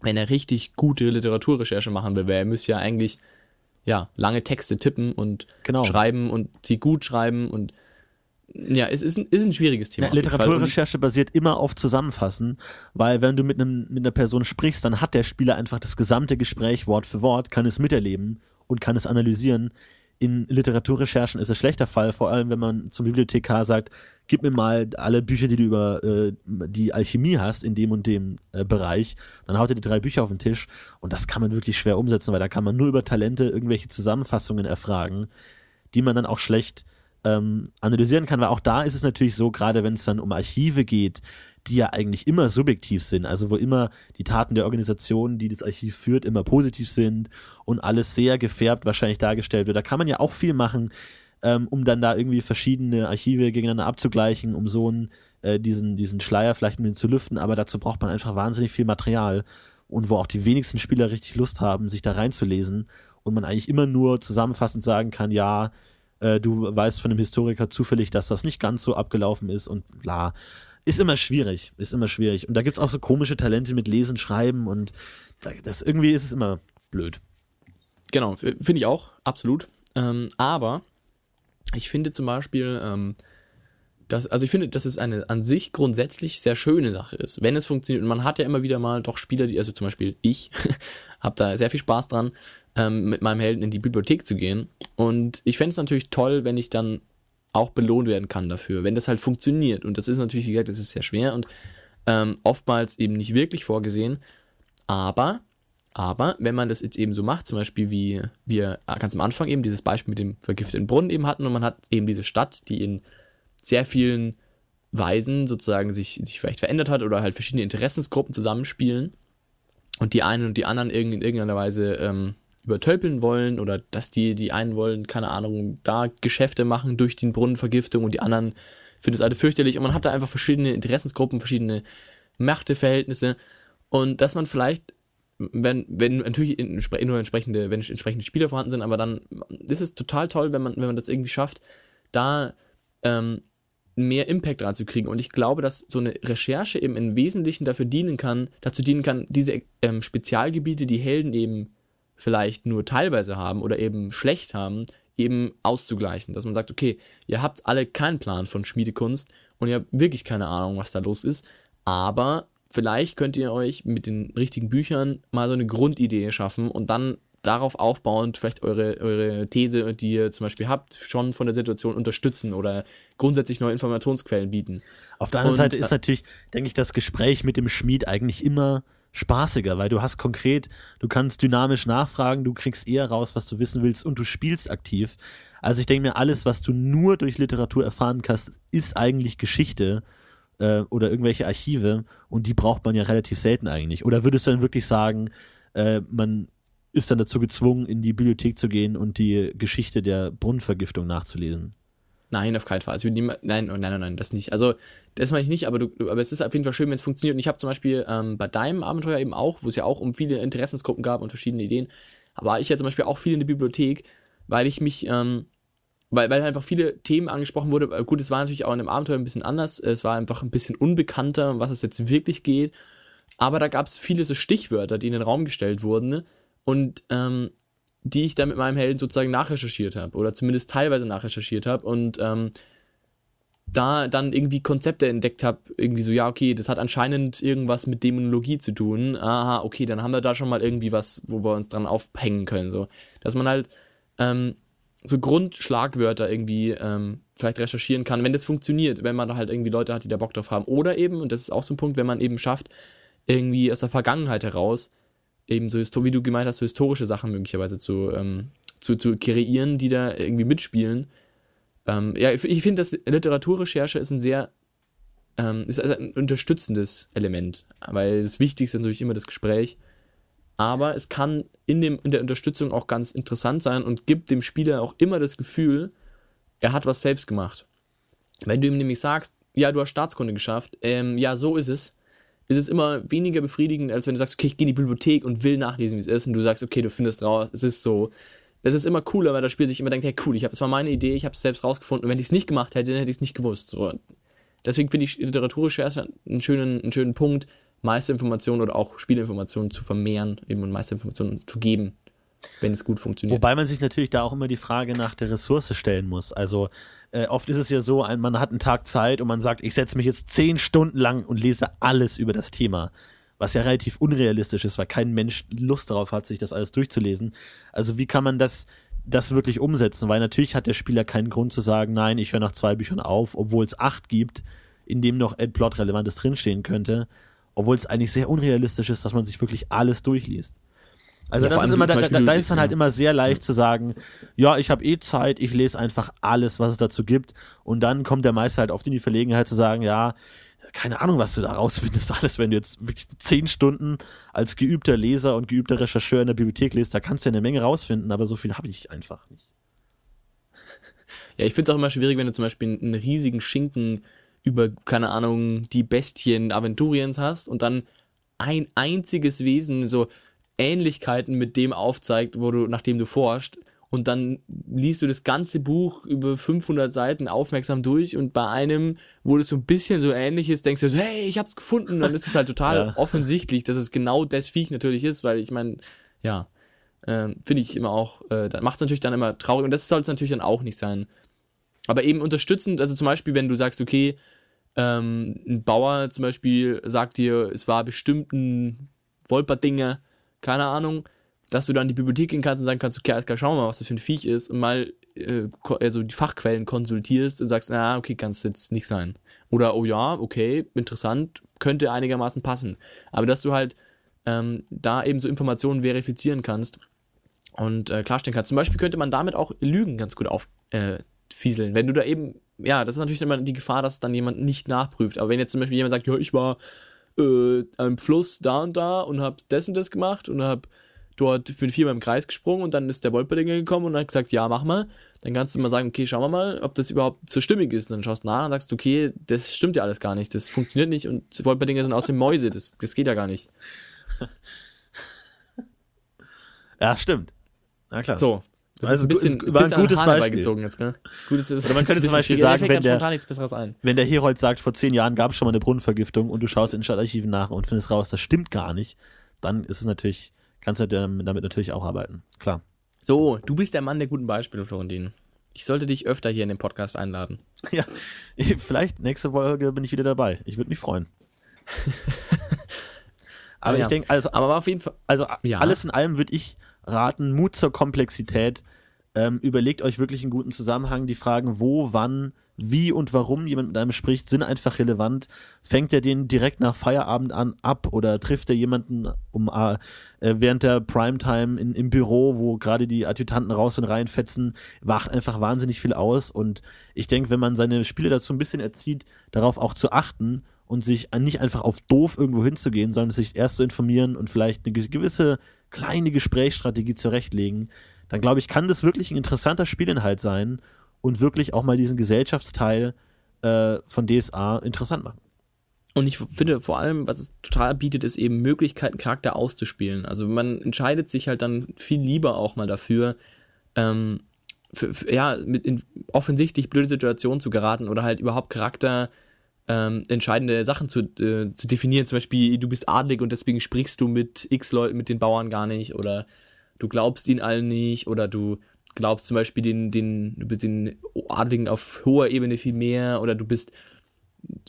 wenn er richtig gute Literaturrecherche machen will. Weil er müsste ja eigentlich ja, lange Texte tippen und Genau. schreiben und sie gut schreiben und ja, es ist ein, ist ein schwieriges Thema. Ja, Literaturrecherche basiert immer auf Zusammenfassen, weil wenn du mit, einem, mit einer Person sprichst, dann hat der Spieler einfach das gesamte Gespräch Wort für Wort, kann es miterleben und kann es analysieren. In Literaturrecherchen ist es schlechter Fall, vor allem wenn man zum Bibliothekar sagt, gib mir mal alle Bücher, die du über äh, die Alchemie hast in dem und dem äh, Bereich, dann haut er die drei Bücher auf den Tisch und das kann man wirklich schwer umsetzen, weil da kann man nur über Talente irgendwelche Zusammenfassungen erfragen, die man dann auch schlecht ähm, analysieren kann, weil auch da ist es natürlich so, gerade wenn es dann um Archive geht, die ja eigentlich immer subjektiv sind, also wo immer die Taten der Organisation, die das Archiv führt, immer positiv sind und alles sehr gefärbt wahrscheinlich dargestellt wird. Da kann man ja auch viel machen, ähm, um dann da irgendwie verschiedene Archive gegeneinander abzugleichen, um so einen, äh, diesen, diesen Schleier vielleicht ein zu lüften, aber dazu braucht man einfach wahnsinnig viel Material und wo auch die wenigsten Spieler richtig Lust haben, sich da reinzulesen und man eigentlich immer nur zusammenfassend sagen kann, ja, Äh, du weißt von dem Historiker zufällig, dass das nicht ganz so abgelaufen ist und bla. Ist immer schwierig, ist immer schwierig. Und da gibt's auch so komische Talente mit Lesen, Schreiben und das irgendwie ist es immer blöd. Genau, finde ich auch, absolut. Ähm, aber ich finde zum Beispiel, ähm, dass, also ich finde, dass es eine an sich grundsätzlich sehr schöne Sache ist, wenn es funktioniert. Und man hat ja immer wieder mal doch Spieler, die, also zum Beispiel ich, habe da sehr viel Spaß dran, ähm, mit meinem Helden in die Bibliothek zu gehen. Und ich fände es natürlich toll, wenn ich dann auch belohnt werden kann dafür, wenn das halt funktioniert. Und das ist natürlich, wie gesagt, das ist sehr schwer und ähm, oftmals eben nicht wirklich vorgesehen. Aber, aber, wenn man das jetzt eben so macht, zum Beispiel wie wir ganz am Anfang eben dieses Beispiel mit dem vergifteten Brunnen eben hatten und man hat eben diese Stadt, die in sehr vielen Weisen sozusagen sich, sich vielleicht verändert hat oder halt verschiedene Interessensgruppen zusammenspielen und die einen und die anderen in irgendeiner Weise ähm, übertölpeln wollen oder dass die, die einen wollen, keine Ahnung, da Geschäfte machen durch die Brunnenvergiftung und die anderen finden es alle fürchterlich und man hat da einfach verschiedene Interessensgruppen, verschiedene Machteverhältnisse und dass man vielleicht wenn, wenn natürlich nur entsprechende, wenn entsprechende Spieler vorhanden sind, aber dann ist es total toll, wenn man, wenn man das irgendwie schafft, da ähm, mehr Impact dran zu kriegen. Und ich glaube, dass so eine Recherche eben im Wesentlichen dafür dienen kann, dazu dienen kann, diese ähm, Spezialgebiete, die Helden eben vielleicht nur teilweise haben oder eben schlecht haben, eben auszugleichen. Dass man sagt, okay, ihr habt alle keinen Plan von Schmiedekunst und ihr habt wirklich keine Ahnung, was da los ist, aber vielleicht könnt ihr euch mit den richtigen Büchern mal so eine Grundidee schaffen und dann darauf aufbauend vielleicht eure, eure These, die ihr zum Beispiel habt, schon von der Situation unterstützen oder grundsätzlich neue Informationsquellen bieten. Auf der anderen und, Seite ist natürlich, denke ich, das Gespräch mit dem Schmied eigentlich immer spaßiger, weil du hast konkret, du kannst dynamisch nachfragen, du kriegst eher raus, was du wissen willst und du spielst aktiv. Also ich denke mir, alles, was du nur durch Literatur erfahren kannst, ist eigentlich Geschichte äh, oder irgendwelche Archive und die braucht man ja relativ selten eigentlich. Oder würdest du dann wirklich sagen, äh, man ist dann dazu gezwungen, in die Bibliothek zu gehen und die Geschichte der Brunnenvergiftung nachzulesen? Nein, auf keinen Fall. Also nein, nein, nein, nein, nein, das nicht. Also das meine ich nicht, aber, du, aber es ist auf jeden Fall schön, wenn es funktioniert. Und ich habe zum Beispiel ähm, bei deinem Abenteuer eben auch, wo es ja auch um viele Interessensgruppen gab und verschiedene Ideen, war ich ja zum Beispiel auch viel in der Bibliothek, weil ich mich, ähm, weil, weil einfach viele Themen angesprochen wurde. Gut, es war natürlich auch in dem Abenteuer ein bisschen anders. Es war einfach ein bisschen unbekannter, was es jetzt wirklich geht. Aber da gab es viele so Stichwörter, die in den Raum gestellt wurden. Und ähm, die ich dann mit meinem Helden sozusagen nachrecherchiert habe oder zumindest teilweise nachrecherchiert habe und ähm, da dann irgendwie Konzepte entdeckt habe, irgendwie so, ja, okay, das hat anscheinend irgendwas mit Dämonologie zu tun. Aha, okay, dann haben wir da schon mal irgendwie was, wo wir uns dran aufhängen können. So. Dass man halt ähm, so Grundschlagwörter irgendwie ähm, vielleicht recherchieren kann, wenn das funktioniert, wenn man da halt irgendwie Leute hat, die da Bock drauf haben. Oder eben, und das ist auch so ein Punkt, wenn man eben schafft, irgendwie aus der Vergangenheit heraus eben so, wie du gemeint hast, so historische Sachen möglicherweise zu, ähm, zu, zu kreieren, die da irgendwie mitspielen. Ähm, ja, ich finde, dass Literaturrecherche ist ein sehr, ähm, ist also ein unterstützendes Element, weil das Wichtigste ist natürlich immer das Gespräch. Aber es kann in, dem, in der Unterstützung auch ganz interessant sein und gibt dem Spieler auch immer das Gefühl, er hat was selbst gemacht. Wenn du ihm nämlich sagst, ja, du hast Staatskunde geschafft, ähm, ja, so ist es, ist es immer weniger befriedigend, als wenn du sagst, okay, ich gehe in die Bibliothek und will nachlesen, wie es ist, und du sagst, okay, du findest raus, es ist so. Es ist immer cooler, weil das Spiel sich immer denkt, hey, cool, ich habe, das war meine Idee, ich habe es selbst rausgefunden, und wenn ich es nicht gemacht hätte, dann hätte ich es nicht gewusst. So. Deswegen finde ich Literaturrecherche einen schönen, einen schönen Punkt, Meisterinformationen oder auch Spielinformationen zu vermehren, eben und Meisterinformationen zu geben wenn es gut funktioniert. Wobei man sich natürlich da auch immer die Frage nach der Ressource stellen muss. Also äh, oft ist es ja so, ein, man hat einen Tag Zeit und man sagt, ich setze mich jetzt zehn Stunden lang und lese alles über das Thema. Was ja relativ unrealistisch ist, weil kein Mensch Lust darauf hat, sich das alles durchzulesen. Also wie kann man das, das wirklich umsetzen? Weil natürlich hat der Spieler keinen Grund zu sagen, nein, ich höre nach zwei Büchern auf, obwohl es acht gibt, in dem noch Plot-Relevantes drinstehen könnte. Obwohl es eigentlich sehr unrealistisch ist, dass man sich wirklich alles durchliest. Also ja, das ist immer, da, da, da ist dann halt immer sehr leicht zu sagen, ja, ich habe eh Zeit, ich lese einfach alles, was es dazu gibt. Und dann kommt der Meister halt oft in die Verlegenheit zu sagen, ja, keine Ahnung, was du da rausfindest, alles, wenn du jetzt wirklich zehn Stunden als geübter Leser und geübter Rechercheur in der Bibliothek liest, da kannst du ja eine Menge rausfinden, aber so viel habe ich einfach nicht. Ja, ich finde es auch immer schwierig, wenn du zum Beispiel einen riesigen Schinken über, keine Ahnung, die Bestien Aventuriens hast und dann ein einziges Wesen so Ähnlichkeiten mit dem aufzeigt, wo du, nach dem du forschst. und dann liest du das ganze Buch über 500 Seiten aufmerksam durch und bei einem, wo das so ein bisschen so ähnlich ist, denkst du so, hey, ich hab's gefunden. Und dann ist es halt total Ja. offensichtlich, dass es genau das Viech natürlich ist, weil ich meine, ja, ähm, finde ich immer auch, äh, da macht es natürlich dann immer traurig und das soll es natürlich dann auch nicht sein. Aber eben unterstützend, also zum Beispiel, wenn du sagst, okay, ähm, ein Bauer zum Beispiel sagt dir, es war bestimmt ein Wolperdinger, keine Ahnung, dass du dann in die Bibliothek gehen kannst und sagen kannst, okay, Aska, schau mal, was das für ein Viech ist und mal äh, also die Fachquellen konsultierst und sagst, na, okay, kann es jetzt nicht sein. Oder, oh ja, okay, interessant, könnte einigermaßen passen. Aber dass du halt ähm, da eben so Informationen verifizieren kannst und äh, klarstellen kannst. Zum Beispiel könnte man damit auch Lügen ganz gut auffieseln. Äh, wenn du da eben, ja, das ist natürlich immer die Gefahr, dass dann jemand nicht nachprüft. Aber wenn jetzt zum Beispiel jemand sagt, ja, ich war äh, am Fluss da und da und hab das und das gemacht und hab dort bin viermal im Kreis gesprungen und dann ist der Wolperdinger gekommen und hat gesagt, ja, mach mal. Dann kannst du mal sagen, okay, schauen wir mal, ob das überhaupt so stimmig ist. Und dann schaust du nach und sagst, okay, das stimmt ja alles gar nicht, das funktioniert nicht und Wolperdinger sind außerdem Mäuse, das, das geht ja gar nicht. Ja, stimmt. Na klar. So. Das Also ist ein bisschen, gu- war ein gutes Beispiel. jetzt, gell? Gutes ist, Oder man könnte zum ein Beispiel sagen, wenn der- spontan nichts Besseres ein. Wenn der Herold sagt, vor zehn Jahren gab es schon mal eine Brunnenvergiftung und du schaust in den Stadtarchiven nach und findest raus, das stimmt gar nicht, dann ist es natürlich, kannst du damit natürlich auch arbeiten. Klar. So, du bist der Mann der guten Beispiele, Florentin. Ich sollte dich öfter hier in den Podcast einladen. Ja, vielleicht nächste Folge bin ich wieder dabei. Ich würde mich freuen. Aber Ah, ja. ich denke, also, Aber auf jeden Fall. also Ja. alles in allem würde ich raten, Mut zur Komplexität. Ähm, überlegt euch wirklich einen guten Zusammenhang. Die Fragen, wo, wann, wie und warum jemand mit einem spricht, sind einfach relevant. Fängt er den direkt nach Feierabend an ab oder trifft er jemanden um äh, äh, während der Primetime in, im Büro, wo gerade die Adjutanten raus und rein fetzen, macht einfach wahnsinnig viel aus. Und ich denke, wenn man seine Spiele dazu ein bisschen erzieht, darauf auch zu achten und sich nicht einfach auf doof irgendwo hinzugehen, sondern sich erst zu informieren und vielleicht eine ge- gewisse kleine Gesprächsstrategie zurechtlegen, dann glaube ich, kann das wirklich ein interessanter Spielinhalt sein und wirklich auch mal diesen Gesellschaftsteil äh, von DSA interessant machen. Und ich finde vor allem, was es total bietet, ist eben Möglichkeiten, Charakter auszuspielen. Also man entscheidet sich halt dann viel lieber auch mal dafür, ähm, für, für, ja, mit in offensichtlich blöde Situationen zu geraten oder halt überhaupt Charakter ähm, entscheidende Sachen zu, äh, zu definieren. Zum Beispiel, du bist adlig und deswegen sprichst du mit X Leuten, mit den Bauern gar nicht oder du glaubst ihnen allen nicht oder du glaubst zum Beispiel den, den, den Adligen auf hoher Ebene viel mehr oder du bist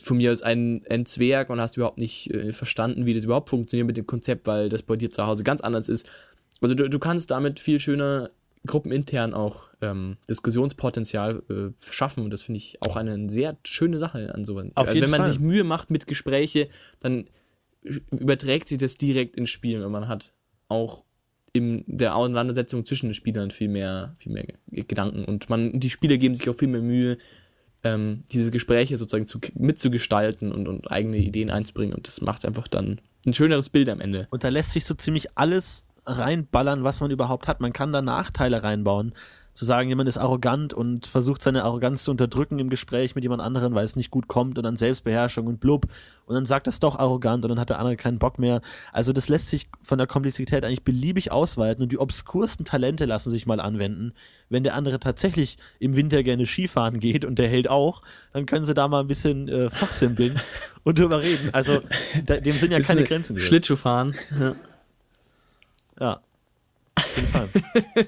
von mir aus ein, ein Zwerg und hast überhaupt nicht äh, verstanden, wie das überhaupt funktioniert mit dem Konzept, weil das bei dir zu Hause ganz anders ist. Also du, du kannst damit viel schöner gruppenintern auch ähm, Diskussionspotenzial äh, schaffen und das finde ich auch eine sehr schöne Sache an sowas. Auf Also jeden wenn man Fall. sich Mühe macht mit Gespräche, dann überträgt sich das direkt ins Spiel und man hat auch in der Auseinandersetzung zwischen den Spielern viel mehr, viel mehr Gedanken und man, die Spieler geben sich auch viel mehr Mühe, ähm, diese Gespräche sozusagen zu, mitzugestalten und, und eigene Ideen einzubringen und das macht einfach dann ein schöneres Bild am Ende. Und da lässt sich so ziemlich alles reinballern, was man überhaupt hat. Man kann da Nachteile reinbauen. Zu sagen, jemand ist arrogant und versucht seine Arroganz zu unterdrücken im Gespräch mit jemand anderen, weil es nicht gut kommt und dann Selbstbeherrschung und blub. Und dann sagt das doch arrogant und dann hat der andere keinen Bock mehr. Also das lässt sich von der Komplexität eigentlich beliebig ausweiten und die obskursten Talente lassen sich mal anwenden. Wenn der andere tatsächlich im Winter gerne Skifahren geht und der Held auch, dann können sie da mal ein bisschen äh, fachsimpeln und drüber reden. Also da, dem sind ja keine eine Grenzen gesetzt. Schlittschuhfahren. Ja. Ja. Auf jeden Fall.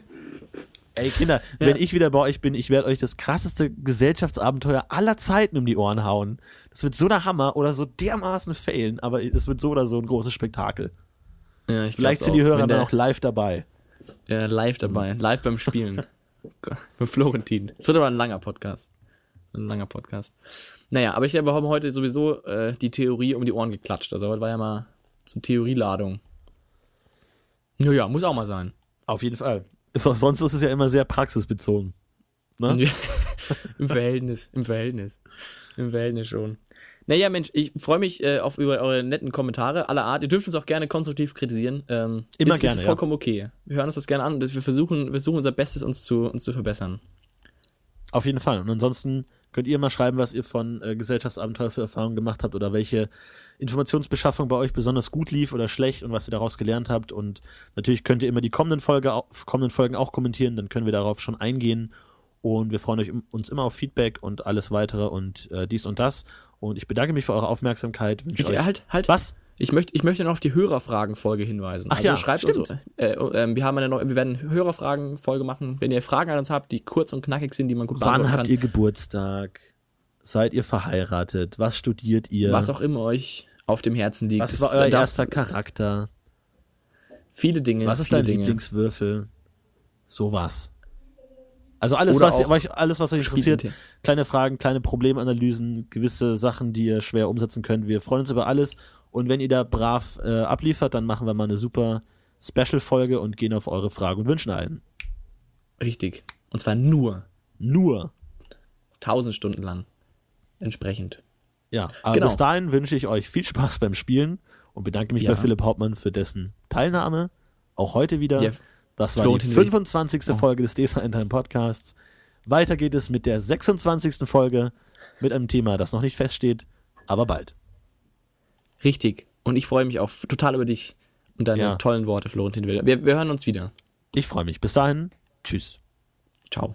Ey, Kinder, wenn ich wieder bei euch bin, ich werde euch das krasseste Gesellschaftsabenteuer aller Zeiten um die Ohren hauen. Das wird so der Hammer oder so dermaßen failen, aber es wird so oder so ein großes Spektakel. Ja, ich Vielleicht sind die. Hörer Wenn dann der- auch live dabei. Ja, live dabei, live beim Spielen. Mit Florentin. Es wird aber ein langer Podcast. Ein langer Podcast. Naja, aber ich haben heute sowieso äh, die Theorie um die Ohren geklatscht. Also heute war ja mal so Theorieladung. Naja, muss auch mal sein. Auf jeden Fall. Ist auch, sonst ist es ja immer sehr praxisbezogen. Ne? Ja, Im Verhältnis, im Verhältnis. Im Verhältnis schon. Naja, Mensch, ich freue mich äh, auf über eure netten Kommentare aller Art. Ihr dürft uns auch gerne konstruktiv kritisieren. Ähm, Immer ist, gerne, Ist ja. vollkommen okay. Wir hören uns das gerne an. Wir versuchen, wir versuchen unser Bestes, uns zu, uns zu verbessern. Auf jeden Fall. Und ansonsten Könnt ihr mal schreiben, was ihr von äh, Gesellschaftsabenteuer für Erfahrungen gemacht habt oder welche Informationsbeschaffung bei euch besonders gut lief oder schlecht und was ihr daraus gelernt habt. Und natürlich könnt ihr immer die kommenden, Folge, kommenden Folgen auch kommentieren, dann können wir darauf schon eingehen. Und wir freuen euch, uns immer auf Feedback und alles weitere und äh, dies und das. Und ich bedanke mich für eure Aufmerksamkeit. Ich, euch halt, halt. Was? Ich möchte, ich möchte noch auf die Hörerfragen-Folge hinweisen. Ach also ja, schreibt stimmt. uns. Äh, äh, wir haben eine neue, wir werden eine Hörerfragen-Folge machen. Wenn ihr Fragen an uns habt, die kurz und knackig sind, die man gut Wann beantworten habt kann. ihr Geburtstag? Seid ihr verheiratet? Was studiert ihr? was auch immer euch auf dem Herzen liegt. Was war euer darf- erster Charakter? Viele Dinge. Was ist dein Dinge. Lieblingswürfel? Sowas. Also alles, was, euch, alles, was euch interessiert, kleine Fragen, kleine Problemanalysen, gewisse Sachen, die ihr schwer umsetzen könnt. Wir freuen uns über alles. Und wenn ihr da brav äh, abliefert, dann machen wir mal eine super Special-Folge und gehen auf eure Fragen und Wünschen ein. Richtig. Und zwar nur Nur. 1000 Stunden lang. Entsprechend. Ja, aber Genau. bis dahin wünsche ich euch viel Spaß beim Spielen und bedanke mich Ja. bei Philipp Hauptmann für dessen Teilnahme. Auch heute wieder. Ja, das war Florentin die Will. 25. Oh. Folge des Design Time Podcasts. Weiter geht es mit der 26. Folge mit einem Thema, das noch nicht feststeht, aber bald. Richtig. Und ich freue mich auch total über dich und deine Ja. tollen Worte, Florentin Will. Wir, wir hören uns wieder. Ich freue mich. Bis dahin. Tschüss. Ciao.